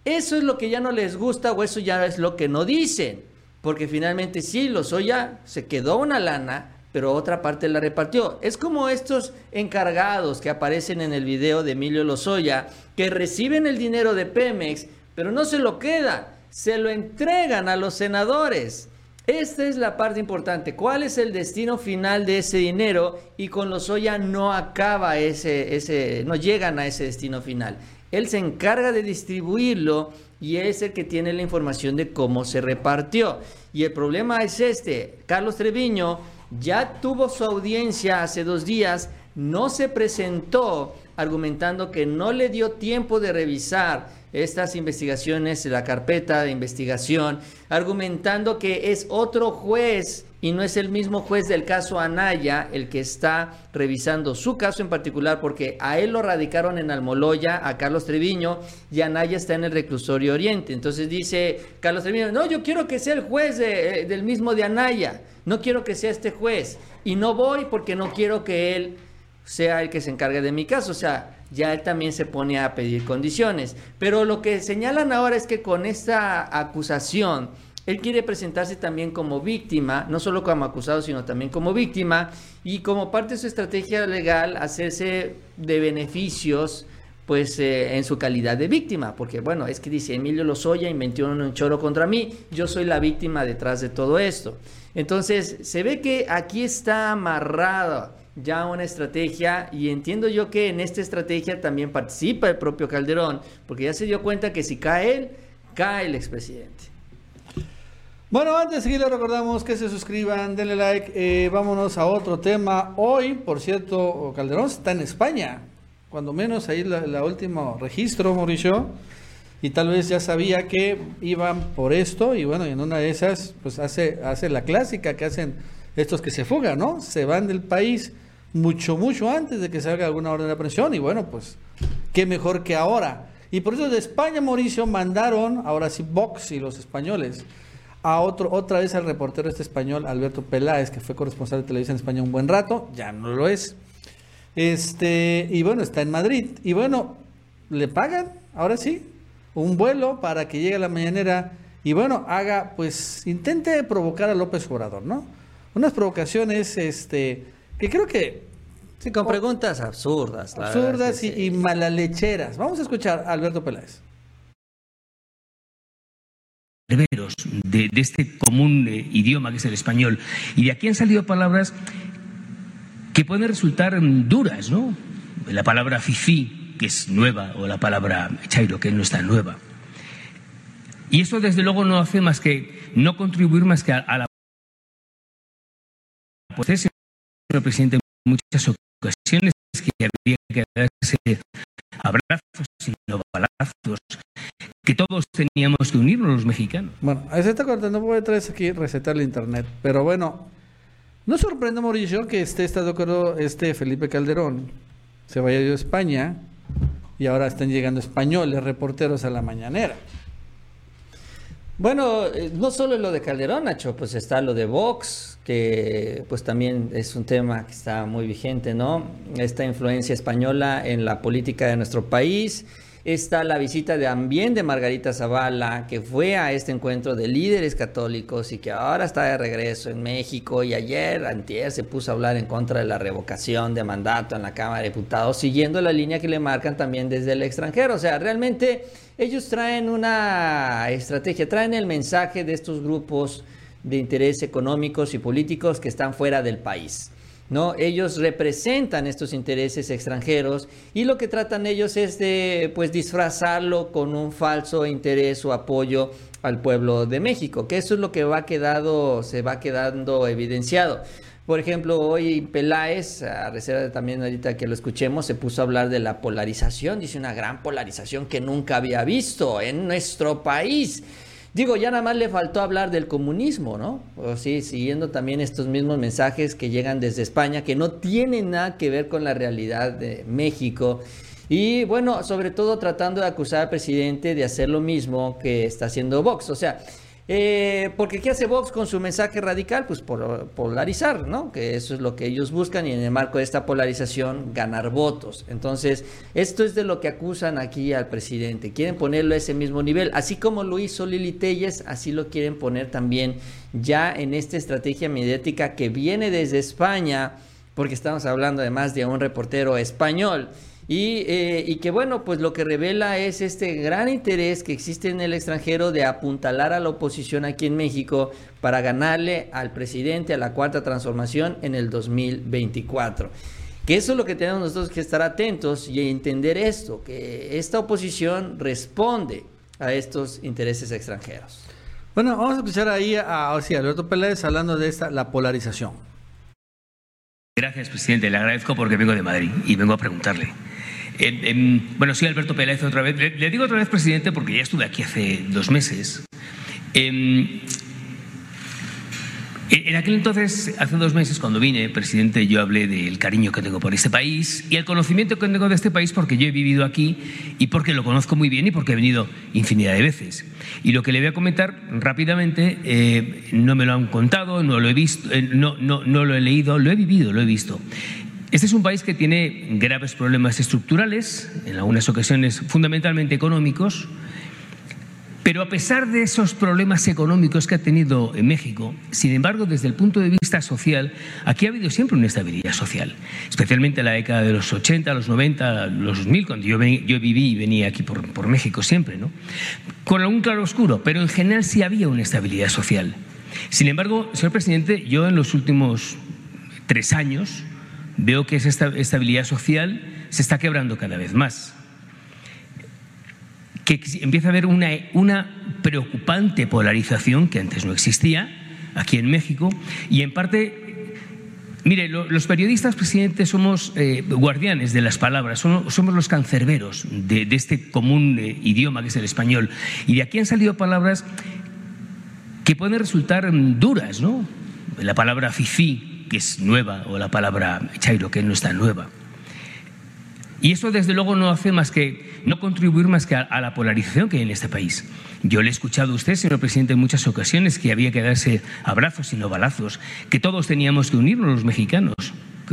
Eso es lo que ya no les gusta o eso ya es lo que no dicen. Porque finalmente sí, Lozoya se quedó una lana, pero otra parte la repartió. Es como estos encargados que aparecen en el video de Emilio Lozoya, que reciben el dinero de Pemex, pero no se lo quedan, se lo entregan a los senadores. Esta es la parte importante. ¿Cuál es el destino final de ese dinero? Y con Lozoya no acaba ese, ese, no llegan a ese destino final. Él se encarga de distribuirlo y es el que tiene la información de cómo se repartió. Y el problema es este. Carlos Treviño ya tuvo su audiencia hace dos días, no se presentó argumentando que no le dio tiempo de revisar estas investigaciones, la carpeta de investigación, argumentando que es otro juez y no es el mismo juez del caso Anaya el que está revisando su caso en particular, porque a él lo radicaron en Almoloya, a Carlos Treviño, y Anaya está en el reclusorio Oriente. Entonces dice Carlos Treviño, no, yo quiero que sea el juez eh, del mismo de Anaya no quiero que sea este juez y no voy porque no quiero que él sea el que se encargue de mi caso. O sea, ya él también se pone a pedir condiciones. Pero lo que señalan ahora es que con esta acusación, él quiere presentarse también como víctima, no solo como acusado, sino también como víctima, y como parte de su estrategia legal, hacerse de beneficios pues eh, en su calidad de víctima, porque bueno, es que dice Emilio Lozoya inventó un choro contra mí, yo soy la víctima detrás de todo esto. Entonces, se ve que aquí está amarrada ya una estrategia y entiendo yo que en esta estrategia también participa el propio Calderón, porque ya se dio cuenta que si cae él, cae el expresidente. Bueno, antes de seguir, les recordamos que se suscriban, denle like. Eh, vámonos a otro tema. Hoy, por cierto, Calderón está en España. cuando menos ahí la, la último registro, Mauricio, y tal vez ya sabía que iban por esto, y bueno, en una de esas, pues hace, hace la clásica que hacen estos que se fugan, ¿no? Se van del país mucho, mucho antes de que salga alguna orden de aprehensión, y bueno, pues, qué mejor que ahora. Y por eso de España, Mauricio, mandaron, ahora sí, Vox y los españoles, a otro, otra vez al reportero este español, Alberto Peláez, que fue corresponsal de televisión en España un buen rato, ya no lo es. Este, y bueno, está en Madrid. Y bueno, le pagan, ahora sí, un vuelo para que llegue a la mañanera y bueno, haga, pues, intente provocar a López Obrador, ¿no? Unas provocaciones, este, que creo que Sí, con preguntas absurdas. la absurdas verdad, sí, y, sí. y malalecheras. Vamos a escuchar a Alberto Peláez. de, de este común eh, idioma que es el español. Y de aquí han salido palabras que pueden resultar mm, duras, ¿no? La palabra fifí, que es nueva, o la palabra chairo, que no está nueva. Y eso, desde luego, no hace más que no contribuir más que a, a la. Pues ese señor presidente, en muchas ocasiones que había que darse abrazos y no balazos, que todos teníamos que unirnos los mexicanos. Bueno, ahí se está cortando, voy a traer aquí recetar el internet. Pero bueno, no sorprende, Mauricio, que esté está de acuerdo este Felipe Calderón. Se vaya de España y ahora están llegando españoles, reporteros a la mañanera. Bueno, eh, no solo lo de Calderón, Nacho, pues está lo de Vox, que pues también es un tema que está muy vigente, ¿no? Esta influencia española en la política de nuestro país. Está la visita también de Margarita Zavala, que fue a este encuentro de líderes católicos y que ahora está de regreso en México. Y ayer, antier, se puso a hablar en contra de la revocación de mandato en la Cámara de Diputados, siguiendo la línea que le marcan también desde el extranjero. O sea, realmente ellos traen una estrategia, traen el mensaje de estos grupos de interés económicos y políticos que están fuera del país. ¿No? Ellos representan estos intereses extranjeros y lo que tratan ellos es de pues disfrazarlo con un falso interés o apoyo al pueblo de México, que eso es lo que va quedado, se va quedando evidenciado. Por ejemplo, hoy Peláez, a reserva de también ahorita que lo escuchemos, se puso a hablar de la polarización, dice una gran polarización que nunca había visto en nuestro país. Digo, ya nada más le faltó hablar del comunismo, ¿no? O sí, siguiendo también estos mismos mensajes que llegan desde España, que no tienen nada que ver con la realidad de México. Y bueno, sobre todo tratando de acusar al presidente de hacer lo mismo que está haciendo Vox. O sea, eh, porque ¿qué hace Vox con su mensaje radical? Pues por, polarizar, ¿no? Que eso es lo que ellos buscan y en el marco de esta polarización ganar votos. Entonces, esto es de lo que acusan aquí al presidente. Quieren ponerlo a ese mismo nivel. Así como lo hizo Lili Telles, así lo quieren poner también ya en esta estrategia mediática que viene desde España, porque estamos hablando además de un reportero español. Y, eh, y, que bueno, pues lo que revela es este gran interés que existe en el extranjero de apuntalar a la oposición aquí en México para ganarle al presidente a la cuarta transformación en el 2024. Que eso es lo que tenemos nosotros que estar atentos y entender esto, que esta oposición responde a estos intereses extranjeros. Bueno, vamos a escuchar ahí a, a sí, Alberto Pérez hablando de esta, la polarización. Gracias, presidente. Le agradezco porque vengo de Madrid y vengo a preguntarle. Eh, eh, bueno, soy Alberto Peláez otra vez. Le, digo otra vez, presidente, porque ya estuve aquí hace dos meses. Eh, en aquel entonces, hace dos meses, cuando vine, presidente, yo hablé del cariño que tengo por este país y el conocimiento que tengo de este país porque yo he vivido aquí y porque lo conozco muy bien y porque he venido infinidad de veces. Y lo que le voy a comentar rápidamente, eh, no me lo han contado, no lo he visto, eh, no, no, no lo he leído, lo he vivido, lo he visto. Este es un país que tiene graves problemas estructurales, en algunas ocasiones fundamentalmente económicos, pero a pesar de esos problemas económicos que ha tenido en México, sin embargo, desde el punto de vista social, aquí ha habido siempre una estabilidad social, especialmente en la década de los 80, los 90, los 2000, cuando yo, viví y venía aquí por, por México siempre, ¿no? Con algún claro oscuro, pero en general sí había una estabilidad social. Sin embargo, señor presidente, yo en los últimos tres años veo que esa estabilidad social se está quebrando cada vez más que empieza a haber una, una, preocupante polarización que antes no existía aquí en México y en parte Mire, lo, los periodistas, presidente, somos eh, guardianes de las palabras, somos, los cancerberos de, de este común eh, idioma que es el español. Y de aquí han salido palabras que pueden resultar mm, duras, ¿no? La palabra fifí, que es nueva, o la palabra chairo, que no está nueva. Y eso, desde luego, no hace más que no contribuir más que a, a, la polarización que hay en este país. Yo le he escuchado a usted, señor presidente, en muchas ocasiones que había que darse abrazos y no balazos, que todos teníamos que unirnos los mexicanos.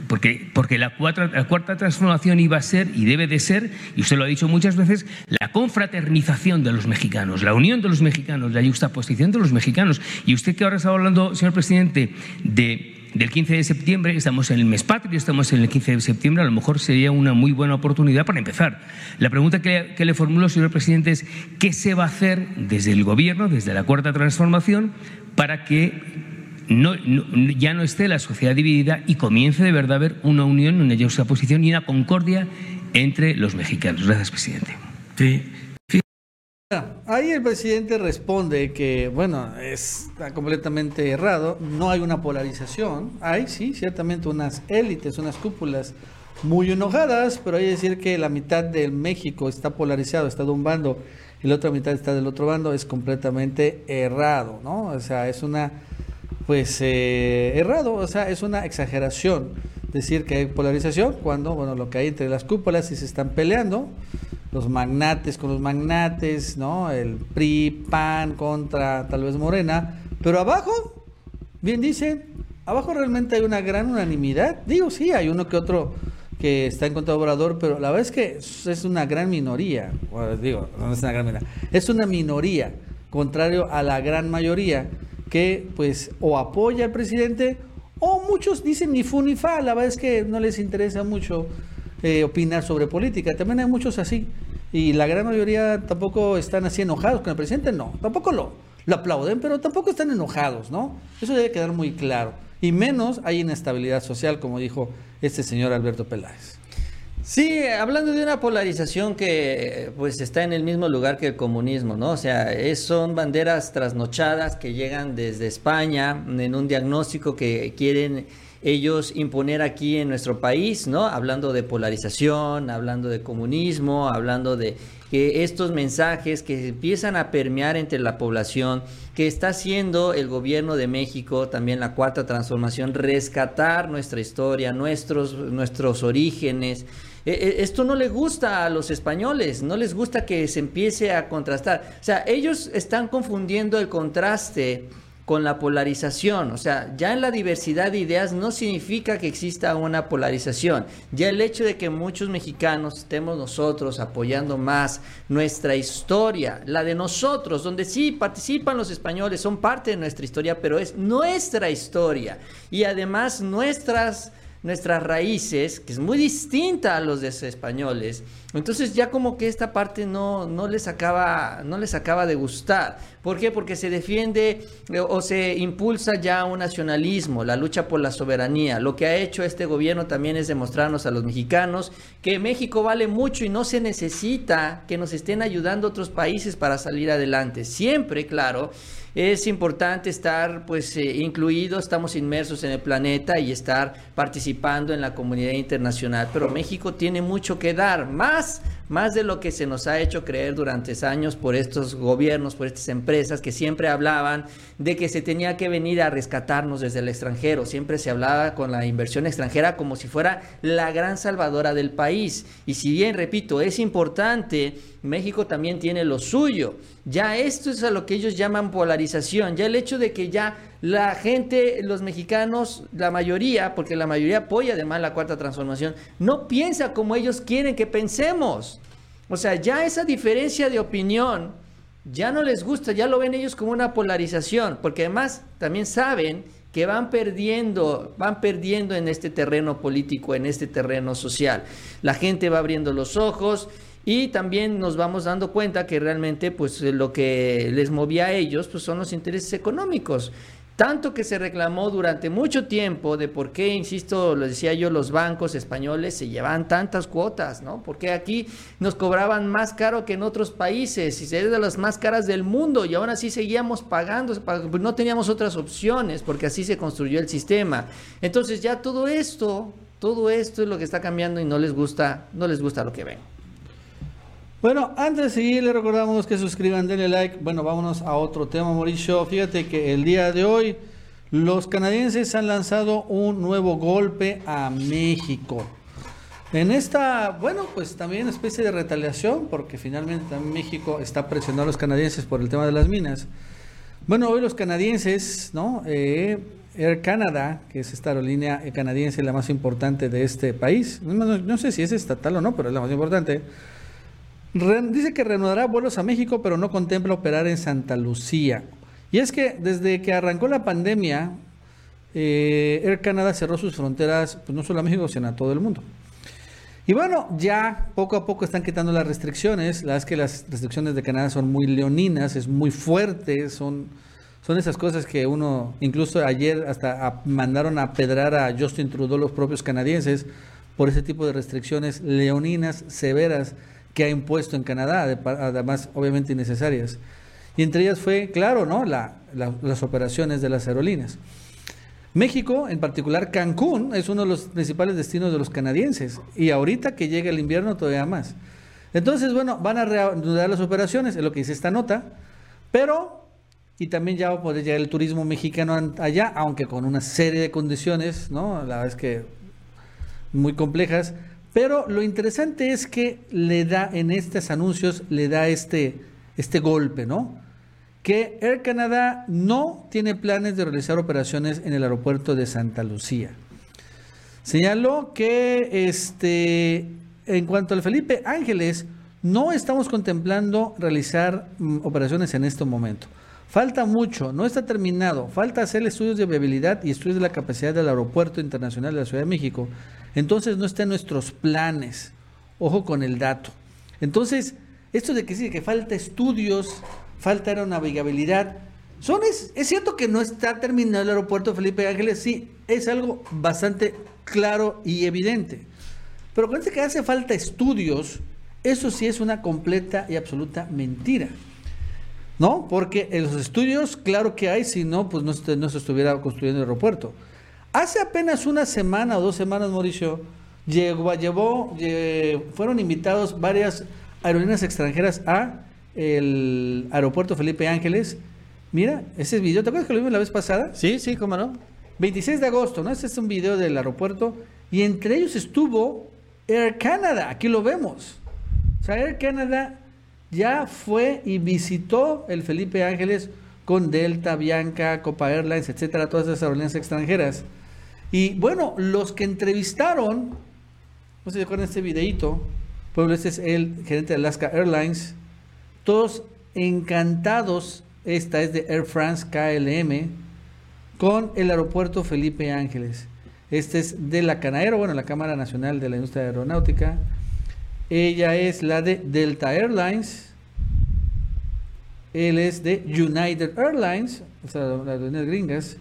Porque, porque la, cuarta, la, cuarta, transformación iba a ser y debe de ser, y usted lo ha dicho muchas veces, la confraternización de los mexicanos, la unión de los mexicanos, la juxtaposición de los mexicanos. Y usted que ahora está hablando, señor presidente, de del 15 de septiembre, estamos en el mes patrio, estamos en el 15 de septiembre, a lo mejor sería una muy buena oportunidad para empezar. La pregunta que, le formulo, señor presidente, es ¿qué se va a hacer desde el Gobierno, desde la Cuarta Transformación, para que ya no esté la sociedad dividida y comience de verdad a haber una unión, una juxtaposición y una concordia entre los mexicanos? Gracias, presidente. Sí. Ahí el presidente responde que, bueno, está completamente errado, no hay una polarización, hay sí, ciertamente unas élites, unas cúpulas muy enojadas, pero hay que decir que la mitad de México está polarizado, está de un bando y la otra mitad está del otro bando, es completamente errado, ¿no? O sea, es una, pues, eh, errado, o sea, es una exageración decir que hay polarización cuando, bueno, lo que hay entre las cúpulas y se están peleando los magnates con los magnates, ¿no? El PRI, PAN contra tal vez Morena, pero abajo, bien dicen, abajo realmente hay una gran unanimidad. Digo, sí, hay uno que otro que está en contra de Obrador, pero la verdad es que es una gran minoría. Bueno, digo, no es una gran minoría, es una minoría, contrario a la gran mayoría que pues o apoya al presidente o muchos dicen ni fu ni fa, la verdad es que no les interesa mucho eh, opinar sobre política. También hay muchos así. Y la gran mayoría tampoco están así enojados con el presidente, no. Tampoco lo, lo aplauden, pero tampoco están enojados, ¿no? Eso debe quedar muy claro. Y menos hay inestabilidad social, como dijo este señor Alberto Peláez. Sí, hablando de una polarización que pues está en el mismo lugar que el comunismo, ¿no? O sea, es, son banderas trasnochadas que llegan desde España en un diagnóstico que quieren ellos imponer aquí en nuestro país, ¿no? Hablando de polarización, hablando de comunismo, hablando de que estos mensajes que empiezan a permear entre la población, que está haciendo el gobierno de México, también la cuarta transformación, rescatar nuestra historia, nuestros, nuestros orígenes. Esto no le gusta a los españoles, no les gusta que se empiece a contrastar. O sea, ellos están confundiendo el contraste con la polarización. O sea, ya en la diversidad de ideas no significa que exista una polarización. Ya el hecho de que muchos mexicanos estemos nosotros apoyando más nuestra historia, la de nosotros, donde sí participan los españoles, son parte de nuestra historia, pero es nuestra historia. Y además nuestras nuestras raíces, que es muy distinta a los de españoles. Entonces ya como que esta parte no, no, les acaba, no les acaba de gustar. ¿Por qué? Porque se defiende eh, o se impulsa ya un nacionalismo, la lucha por la soberanía. Lo que ha hecho este gobierno también es demostrarnos a los mexicanos que México vale mucho y no se necesita que nos estén ayudando otros países para salir adelante. Siempre, claro es importante estar pues eh, incluidos, estamos inmersos en el planeta y estar participando en la comunidad internacional, pero México tiene mucho que dar, más más de lo que se nos ha hecho creer durante años por estos gobiernos, por estas empresas que siempre hablaban de que se tenía que venir a rescatarnos desde el extranjero. Siempre se hablaba con la inversión extranjera como si fuera la gran salvadora del país. Y si bien, repito, es importante, México también tiene lo suyo. Ya esto es a lo que ellos llaman polarización. Ya el hecho de que ya la gente, los mexicanos, la mayoría, porque la mayoría apoya además la cuarta transformación, no piensa como ellos quieren que pensemos. O sea, ya esa diferencia de opinión ya no les gusta, ya lo ven ellos como una polarización, porque además también saben que van perdiendo, van perdiendo en este terreno político, en este terreno social. La gente va abriendo los ojos y también nos vamos dando cuenta que realmente pues lo que les movía a ellos pues son los intereses económicos Tanto que se reclamó durante mucho tiempo de por qué, insisto, lo decía yo, los bancos españoles se llevaban tantas cuotas, ¿no? Porque aquí nos cobraban más caro que en otros países y se de las más caras del mundo y aún así seguíamos pagando, pues no teníamos otras opciones porque así se construyó el sistema. Entonces ya todo esto, todo esto es lo que está cambiando y no les gusta, no les gusta lo que ven. Bueno, antes de seguir, les recordamos que suscriban, denle like. Bueno, vámonos a otro tema, Mauricio. Fíjate que el día de hoy los canadienses han lanzado un nuevo golpe a México. En esta, bueno, pues también especie de retaliación, porque finalmente también México está presionando a los canadienses por el tema de las minas. Bueno, hoy los canadienses, ¿no? Eh, Air Canada, que es esta aerolínea canadiense la más importante de este país, no, no sé si es estatal o no, pero es la más importante dice que reanudará vuelos a México, pero no contempla operar en Santa Lucía. Y es que desde que arrancó la pandemia, eh, Air Canada cerró sus fronteras, pues no solo a México, sino a todo el mundo. Y bueno, ya poco a poco están quitando las restricciones. La es que las restricciones de Canadá son muy leoninas, es muy fuerte, son, son esas cosas que uno, incluso ayer hasta mandaron a pedrar a Justin Trudeau los propios canadienses por ese tipo de restricciones leoninas, severas que ha impuesto en Canadá, además obviamente innecesarias. Y entre ellas fue, claro, ¿no? las operaciones de las aerolíneas. México, en particular Cancún, es uno de los principales destinos de los canadienses. Y ahorita que llega el invierno todavía más. Entonces, bueno, van a reanudar las operaciones, es lo que dice esta nota. Pero, y también ya va a poder llegar el turismo mexicano allá, aunque con una serie de condiciones, ¿no? La verdad es que muy complejas pero lo interesante es que le da en estos anuncios, le da este, este golpe, ¿no? Que Air Canada no tiene planes de realizar operaciones en el aeropuerto de Santa Lucía. Señaló que este, en cuanto al Felipe Ángeles, no estamos contemplando realizar mm, operaciones en este momento. Falta mucho, no está terminado. Falta hacer estudios de viabilidad y estudios de la capacidad del Aeropuerto Internacional de la Ciudad de México entonces no está en nuestros planes. Ojo con el dato. Entonces, esto de que sí, que falta estudios, falta aeronavegabilidad, son es, es cierto que no está terminado el aeropuerto Felipe Ángeles, sí, es algo bastante claro y evidente. Pero con este que hace falta estudios, eso sí es una completa y absoluta mentira. ¿No? Porque en los estudios, claro que hay, si no, pues no no se estuviera construyendo el aeropuerto. Hace apenas una semana o dos semanas, Mauricio, llegó, llevó, fueron invitados varias aerolíneas extranjeras a el aeropuerto Felipe Ángeles. Mira, ese video, ¿te acuerdas que lo vimos la vez pasada? Sí, sí, cómo no. 26 de agosto, ¿no? Este es un video del aeropuerto y entre ellos estuvo Air Canada, aquí lo vemos. O sea, Air Canada ya fue y visitó el Felipe Ángeles con Delta, Bianca, Copa Airlines, etcétera, todas esas aerolíneas extranjeras. Y bueno, los que entrevistaron, no sé si acuerdan este videito, pues este es el gerente de Alaska Airlines, todos encantados, esta es de Air France KLM, con el aeropuerto Felipe Ángeles. Este es de la Canaero, bueno, la Cámara Nacional de la Industria Aeronáutica. Ella es la de Delta Airlines. Él es de United Airlines, o sea, las aerolíneas gringas.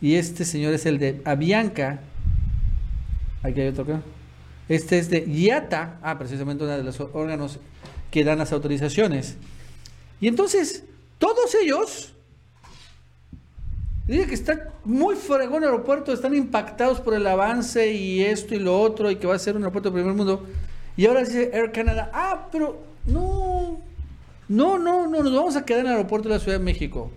Y este señor es el de Avianca. Aquí hay otro acá. Este es de IATA. Ah, precisamente uno de los órganos que dan las autorizaciones. Y entonces, todos ellos, dice que está muy fregón el aeropuerto, están impactados por el avance y esto y lo otro, y que va a ser un aeropuerto de primer mundo. Y ahora dice Air Canada, ah, pero no, no, no, no, nos vamos a quedar en el aeropuerto de la Ciudad de México.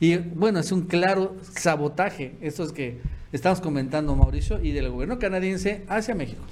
Y bueno, es un claro sabotaje, estos que estamos comentando, Mauricio, y del gobierno canadiense hacia México.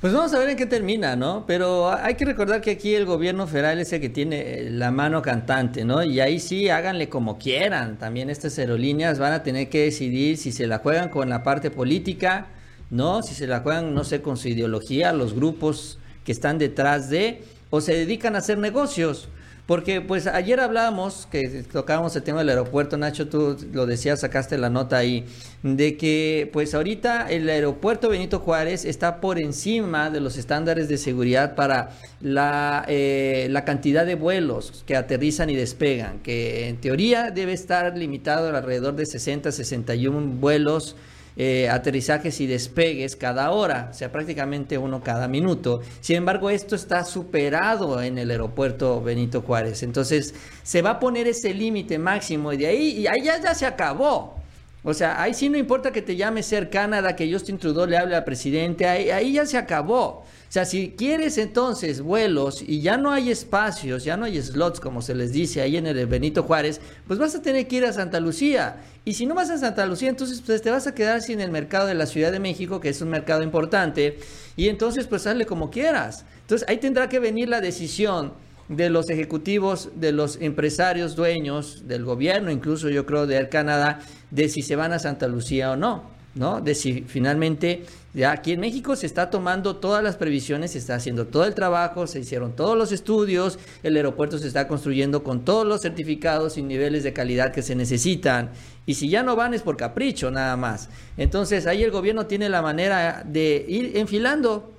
Pues vamos a ver en qué termina, ¿no? Pero hay que recordar que aquí el gobierno federal es el que tiene la mano cantante, ¿no? Y ahí sí, háganle como quieran. También estas aerolíneas van a tener que decidir si se la juegan con la parte política, ¿no? Si se la juegan, no sé, con su ideología, los grupos que están detrás de, o se dedican a hacer negocios. Porque pues ayer hablábamos, que tocábamos el tema del aeropuerto, Nacho, tú lo decías, sacaste la nota ahí, de que pues ahorita el aeropuerto Benito Juárez está por encima de los estándares de seguridad para la, eh, la cantidad de vuelos que aterrizan y despegan, que en teoría debe estar limitado alrededor de 60, 61 vuelos eh, aterrizajes y despegues cada hora, o sea, prácticamente uno cada minuto. Sin embargo, esto está superado en el aeropuerto Benito Juárez. Entonces, se va a poner ese límite máximo y de ahí, y ahí ya, ya se acabó. O sea, ahí sí no importa que te llame Ser Canadá, que Justin Trudeau le hable al presidente, ahí, ahí ya se acabó. O sea, si quieres entonces vuelos y ya no hay espacios, ya no hay slots, como se les dice ahí en el Benito Juárez, pues vas a tener que ir a Santa Lucía. Y si no vas a Santa Lucía, entonces pues te vas a quedar sin el mercado de la Ciudad de México, que es un mercado importante, y entonces pues hazle como quieras. Entonces ahí tendrá que venir la decisión de los ejecutivos, de los empresarios dueños, del gobierno, incluso yo creo de Air Canadá, de si se van a Santa Lucía o no. ¿no? De si finalmente aquí en México se está tomando todas las previsiones, se está haciendo todo el trabajo, se hicieron todos los estudios, el aeropuerto se está construyendo con todos los certificados y niveles de calidad que se necesitan. Y si ya no van es por capricho nada más. Entonces ahí el gobierno tiene la manera de ir enfilando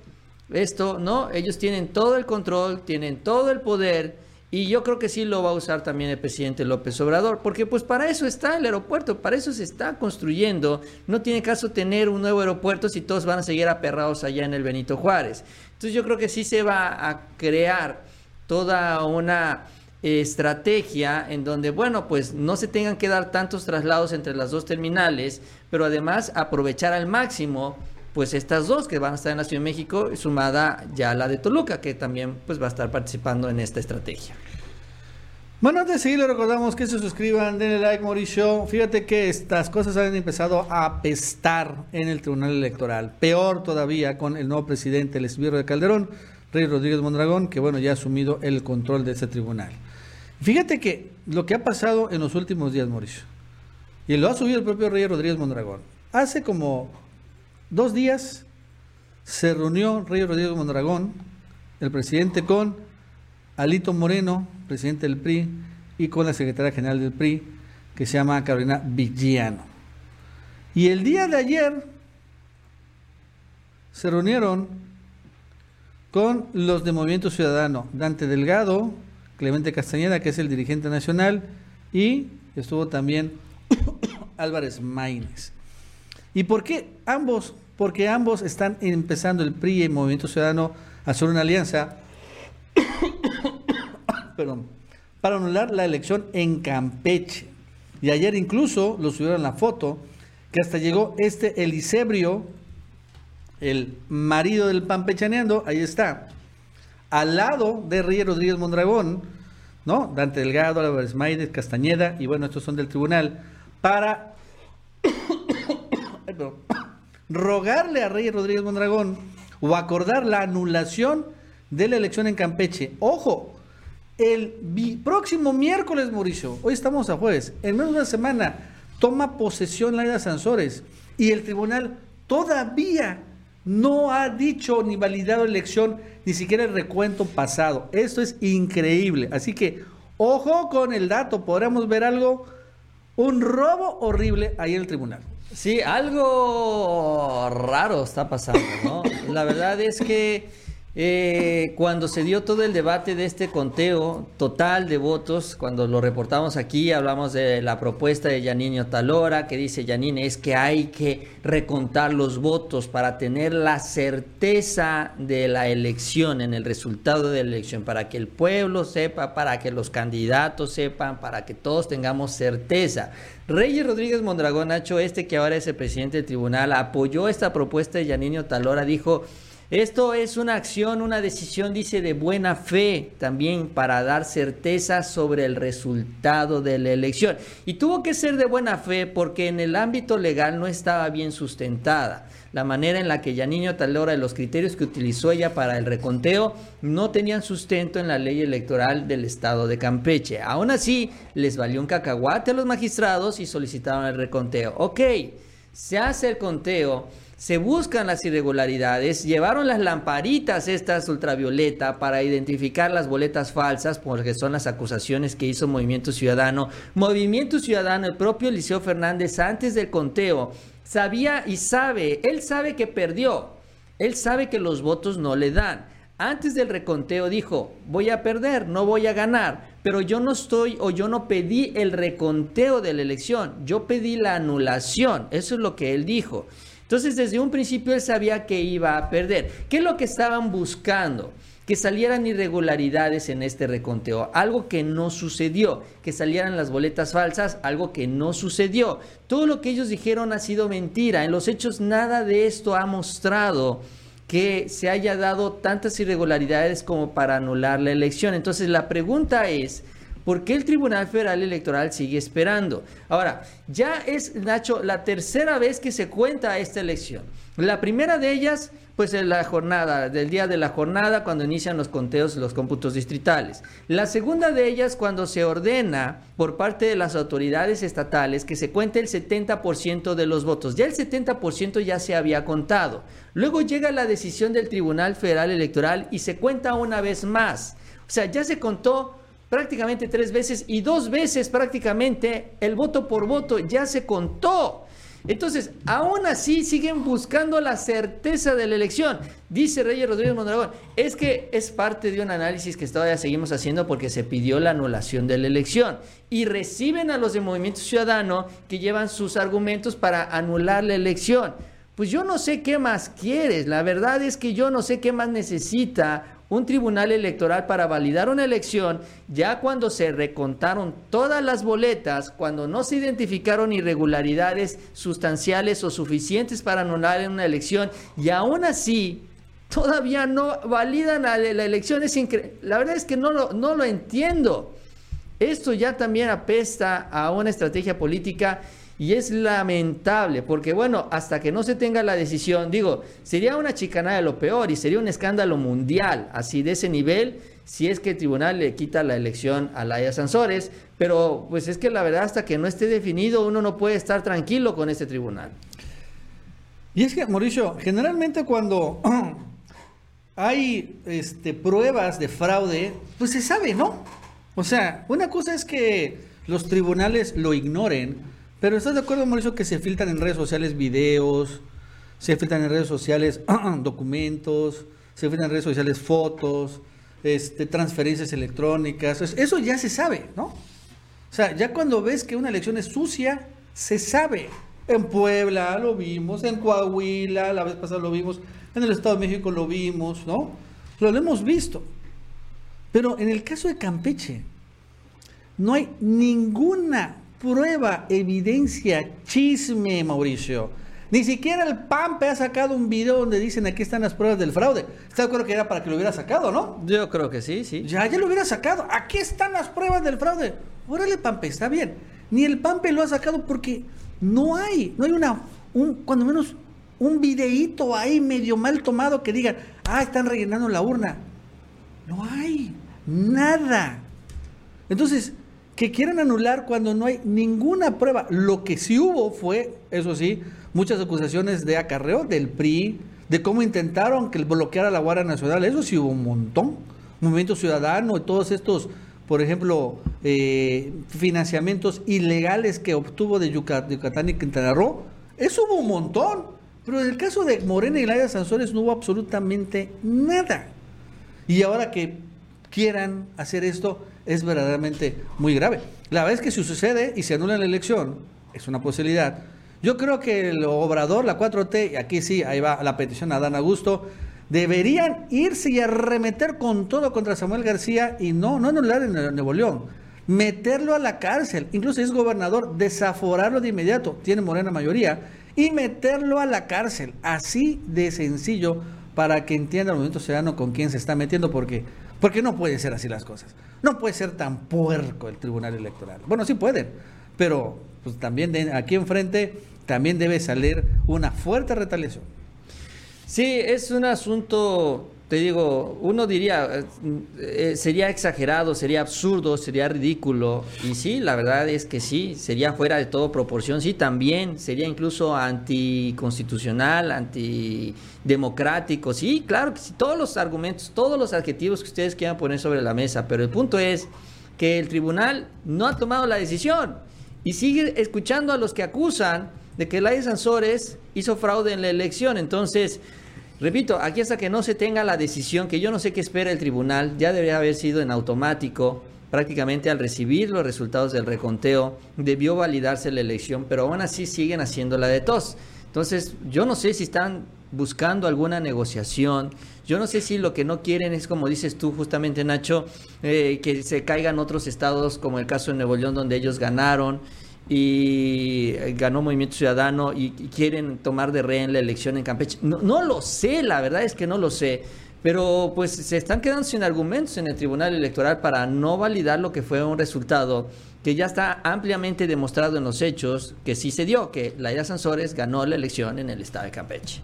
esto, ¿no? Ellos tienen todo el control, tienen todo el poder y yo creo que sí lo va a usar también el presidente López Obrador, porque pues para eso está el aeropuerto, para eso se está construyendo. No tiene caso tener un nuevo aeropuerto si todos van a seguir aperrados allá en el Benito Juárez. Entonces yo creo que sí se va a crear toda una estrategia en donde, bueno, pues no se tengan que dar tantos traslados entre las dos terminales, pero además aprovechar al máximo pues estas dos que van a estar en la Ciudad de México, sumada ya la de Toluca, que también pues va a estar participando en esta estrategia. Bueno, antes de seguir, le recordamos que se suscriban, denle like, Mauricio. Fíjate que estas cosas han empezado a apestar en el Tribunal Electoral. Peor todavía con el nuevo presidente, el esbirro de Calderón, Rey Rodríguez Mondragón, que bueno, ya ha asumido el control de ese tribunal. Fíjate que lo que ha pasado en los últimos días, Mauricio, y lo ha subido el propio Rey Rodríguez Mondragón, hace como dos días se reunió Rey Rodríguez Mondragón, el presidente, con Alito Moreno, presidente del PRI, y con la secretaria general del PRI, que se llama Carolina Villano. Y el día de ayer se reunieron con los de Movimiento Ciudadano, Dante Delgado, Clemente Castañeda, que es el dirigente nacional, y estuvo también (coughs) Álvarez Maínez. ¿Y por qué ambos porque ambos están empezando el PRI y el Movimiento Ciudadano a hacer una alianza (coughs) perdón, para anular la elección en Campeche. Y ayer incluso lo subieron la foto, que hasta llegó este Elisebrio, el marido del Pampechaneando, ahí está, al lado de Reyes Rodríguez Mondragón, ¿no? Dante Delgado, Álvarez Maides, Castañeda, y bueno, estos son del tribunal, para (coughs) rogarle a Reyes Rodríguez Mondragón o acordar la anulación de la elección en Campeche. Ojo, el próximo miércoles, Mauricio, hoy estamos a jueves, en menos de una semana, toma posesión Laida Sansores y el tribunal todavía no ha dicho ni validado elección, ni siquiera el recuento pasado. Esto es increíble. Así que, ojo con el dato, podremos ver algo, un robo horrible ahí en el tribunal. Sí, algo raro está pasando, ¿no? La verdad es que eh, cuando se dio todo el debate de este conteo total de votos, cuando lo reportamos aquí, hablamos de la propuesta de Yanino Talora, que dice Yanine, es que hay que recontar los votos para tener la certeza de la elección, en el resultado de la elección, para que el pueblo sepa, para que los candidatos sepan, para que todos tengamos certeza. Reyes Rodríguez Mondragón Nacho, este que ahora es el presidente del tribunal, apoyó esta propuesta de Yanino Talora, dijo, esto es una acción, una decisión, dice, de buena fe también para dar certeza sobre el resultado de la elección. Y tuvo que ser de buena fe porque en el ámbito legal no estaba bien sustentada la manera en la que Yanino Talora y los criterios que utilizó ella para el reconteo no tenían sustento en la ley electoral del estado de Campeche. Aún así, les valió un cacahuate a los magistrados y solicitaron el reconteo. Ok, se hace el conteo se buscan las irregularidades, llevaron las lamparitas estas ultravioleta para identificar las boletas falsas, porque son las acusaciones que hizo Movimiento Ciudadano. Movimiento Ciudadano, el propio Eliseo Fernández, antes del conteo, sabía y sabe, él sabe que perdió, él sabe que los votos no le dan. Antes del reconteo dijo, voy a perder, no voy a ganar, pero yo no estoy o yo no pedí el reconteo de la elección, yo pedí la anulación, eso es lo que él dijo. Entonces, desde un principio él sabía que iba a perder. ¿Qué es lo que estaban buscando? Que salieran irregularidades en este reconteo, algo que no sucedió, que salieran las boletas falsas, algo que no sucedió. Todo lo que ellos dijeron ha sido mentira. En los hechos nada de esto ha mostrado que se haya dado tantas irregularidades como para anular la elección. Entonces la pregunta es, ¿Por qué el Tribunal Federal Electoral sigue esperando? Ahora, ya es, Nacho, la tercera vez que se cuenta esta elección. La primera de ellas, pues en la jornada, del día de la jornada, cuando inician los conteos, los cómputos distritales. La segunda de ellas, cuando se ordena por parte de las autoridades estatales que se cuente el 70% de los votos. Ya el 70% ya se había contado. Luego llega la decisión del Tribunal Federal Electoral y se cuenta una vez más. O sea, ya se contó prácticamente tres veces y dos veces prácticamente el voto por voto ya se contó. Entonces, aún así siguen buscando la certeza de la elección. Dice Reyes Rodríguez Mondragón, es que es parte de un análisis que todavía seguimos haciendo porque se pidió la anulación de la elección. Y reciben a los de Movimiento Ciudadano que llevan sus argumentos para anular la elección. Pues yo no sé qué más quieres. La verdad es que yo no sé qué más necesita un tribunal electoral para validar una elección, ya cuando se recontaron todas las boletas, cuando no se identificaron irregularidades sustanciales o suficientes para anular una elección, y aún así todavía no validan la, elección. Es la verdad es que no lo, no lo entiendo. Esto ya también apesta a una estrategia política y es lamentable, porque bueno, hasta que no se tenga la decisión, digo, sería una chicanada de lo peor y sería un escándalo mundial, así de ese nivel, si es que el tribunal le quita la elección a Laia Sansores, pero pues es que la verdad hasta que no esté definido uno no puede estar tranquilo con este tribunal. Y es que, Mauricio, generalmente cuando (clears throat) hay este, pruebas de fraude, pues se sabe, ¿no? O sea, una cosa es que los tribunales lo ignoren, pero ¿estás de acuerdo, Mauricio, que se filtran en redes sociales videos, se filtran en redes sociales (clears throat) documentos, se filtran en redes sociales fotos, este, transferencias electrónicas? Eso ya se sabe, ¿no? O sea, ya cuando ves que una elección es sucia, se sabe. En Puebla lo vimos, en Coahuila, la vez pasada lo vimos, en el Estado de México lo vimos, ¿no? Lo hemos visto. Pero en el caso de Campeche, no hay ninguna prueba, evidencia, chisme, Mauricio. Ni siquiera el PAMPE ha sacado un video donde dicen aquí están las pruebas del fraude. ¿Está de acuerdo que era para que lo hubiera sacado, no? Yo creo que sí, sí. Ya, ya lo hubiera sacado. Aquí están las pruebas del fraude. Órale, PAMPE, está bien. Ni el PAMPE lo ha sacado porque no hay, no hay una, un, cuando menos un videíto ahí medio mal tomado que diga, ah, están rellenando la urna. No hay, nada. Entonces, que quieran anular cuando no hay ninguna prueba. Lo que sí hubo fue, eso sí, muchas acusaciones de acarreo del PRI, de cómo intentaron que bloqueara la Guardia Nacional. Eso sí hubo un montón. Movimiento Ciudadano y todos estos, por ejemplo, eh, financiamientos ilegales que obtuvo de Yucatán y Quintana Roo. Eso hubo un montón. Pero en el caso de Morena y Laia Sansores no hubo absolutamente nada. Y ahora que quieran hacer esto, es verdaderamente muy grave. La verdad es que si sucede y se anula la elección, es una posibilidad. Yo creo que el obrador, la 4T, y aquí sí, ahí va la petición a Dan Augusto, deberían irse y arremeter con todo contra Samuel García y no, no anular en Nuevo León, meterlo a la cárcel, incluso si es gobernador, desaforarlo de inmediato, tiene morena mayoría, y meterlo a la cárcel, así de sencillo, para que entienda el movimiento ciudadano con quién se está metiendo, porque porque no puede ser así las cosas. No puede ser tan puerco el Tribunal Electoral. Bueno, sí pueden, pero pues también aquí enfrente también debe salir una fuerte retaliación. Sí, es un asunto te digo, uno diría, eh, eh, sería exagerado, sería absurdo, sería ridículo. Y sí, la verdad es que sí, sería fuera de todo proporción. Sí, también sería incluso anticonstitucional, antidemocrático. Sí, claro que sí, todos los argumentos, todos los adjetivos que ustedes quieran poner sobre la mesa. Pero el punto es que el tribunal no ha tomado la decisión y sigue escuchando a los que acusan de que Laia Sansores hizo fraude en la elección. Entonces, repito, aquí hasta que no se tenga la decisión, que yo no sé qué espera el tribunal, ya debería haber sido en automático. Prácticamente al recibir los resultados del reconteo, debió validarse la elección, pero aún así siguen haciendo la de tos. Entonces, yo no sé si están buscando alguna negociación. Yo no sé si lo que no quieren es, como dices tú justamente, Nacho, eh, que se caigan otros estados, como el caso de Nuevo León, donde ellos ganaron y eh, ganó Movimiento Ciudadano y, quieren tomar de rehén la elección en Campeche. No, lo sé, la verdad es que no lo sé. Pero pues se están quedando sin argumentos en el Tribunal Electoral para no validar lo que fue un resultado que ya está ampliamente demostrado en los hechos que sí se dio, que Laira Sansores ganó la elección en el estado de Campeche.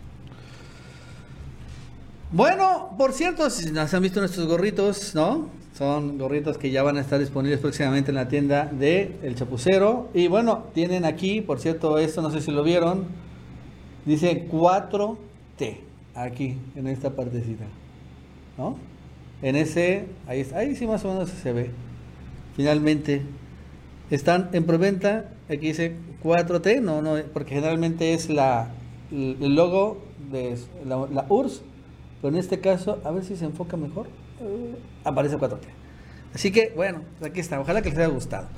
Bueno, por cierto, si nos han visto nuestros gorritos, ¿no? Son gorritos que ya van a estar disponibles próximamente en la tienda de El Chapucero. Y bueno, tienen aquí, por cierto, esto no sé si lo vieron. Dice 4T, aquí, en esta partecita. ¿No? En ese, ahí, ahí sí más o menos se ve. Finalmente, están en preventa. Aquí dice 4T, no, no, porque generalmente es la, el logo de la, la URSS. Pero en este caso, a ver si se enfoca mejor aparece 4T. Así que, bueno, pues aquí está. Ojalá que les haya gustado.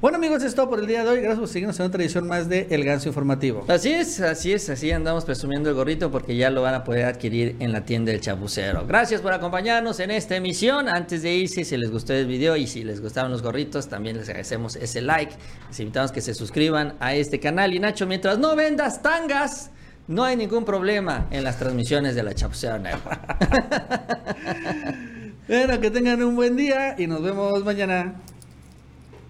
Bueno amigos, eso es todo por el día de hoy. Gracias por seguirnos en otra edición más de El Ganso Informativo. Así es, así es, así andamos presumiendo el gorrito porque ya lo van a poder adquirir en la tienda del Chapucero. Gracias por acompañarnos en esta emisión. Antes de irse, si les gustó el video y si les gustaron los gorritos, también les agradecemos ese like. Les invitamos que se suscriban a este canal. Y Nacho, mientras no vendas tangas, no hay ningún problema en las transmisiones de la Chapucero (laughs) Bueno, que tengan un buen día y nos vemos mañana.